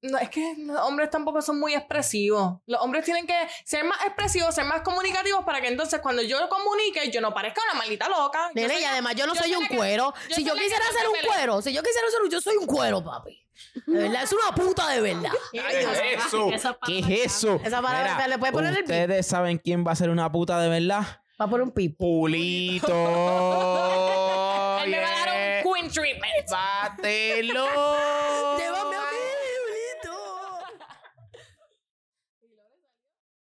No, es que los hombres tampoco son muy expresivos. Los hombres tienen que ser más expresivos, ser más comunicativos para que entonces cuando yo comunique yo no parezca una maldita loca.
Nene,
soy
y además yo no
yo
soy
soy
un
que-
cuero.
yo
si yo quisiera ser un
pelea.
cuero, si yo quisiera ser un, yo soy un cuero, papi. De verdad, es una puta de verdad.
¿Qué es eso?
Esa
¿Qué
palabra
es eso?
Esa palabra
Mira,
le puede poner el.
¿Ustedes saben quién va a ser una puta de verdad?
Va por un pip.
Pulito.
Él me va a dar un queen treatment.
Bátelo.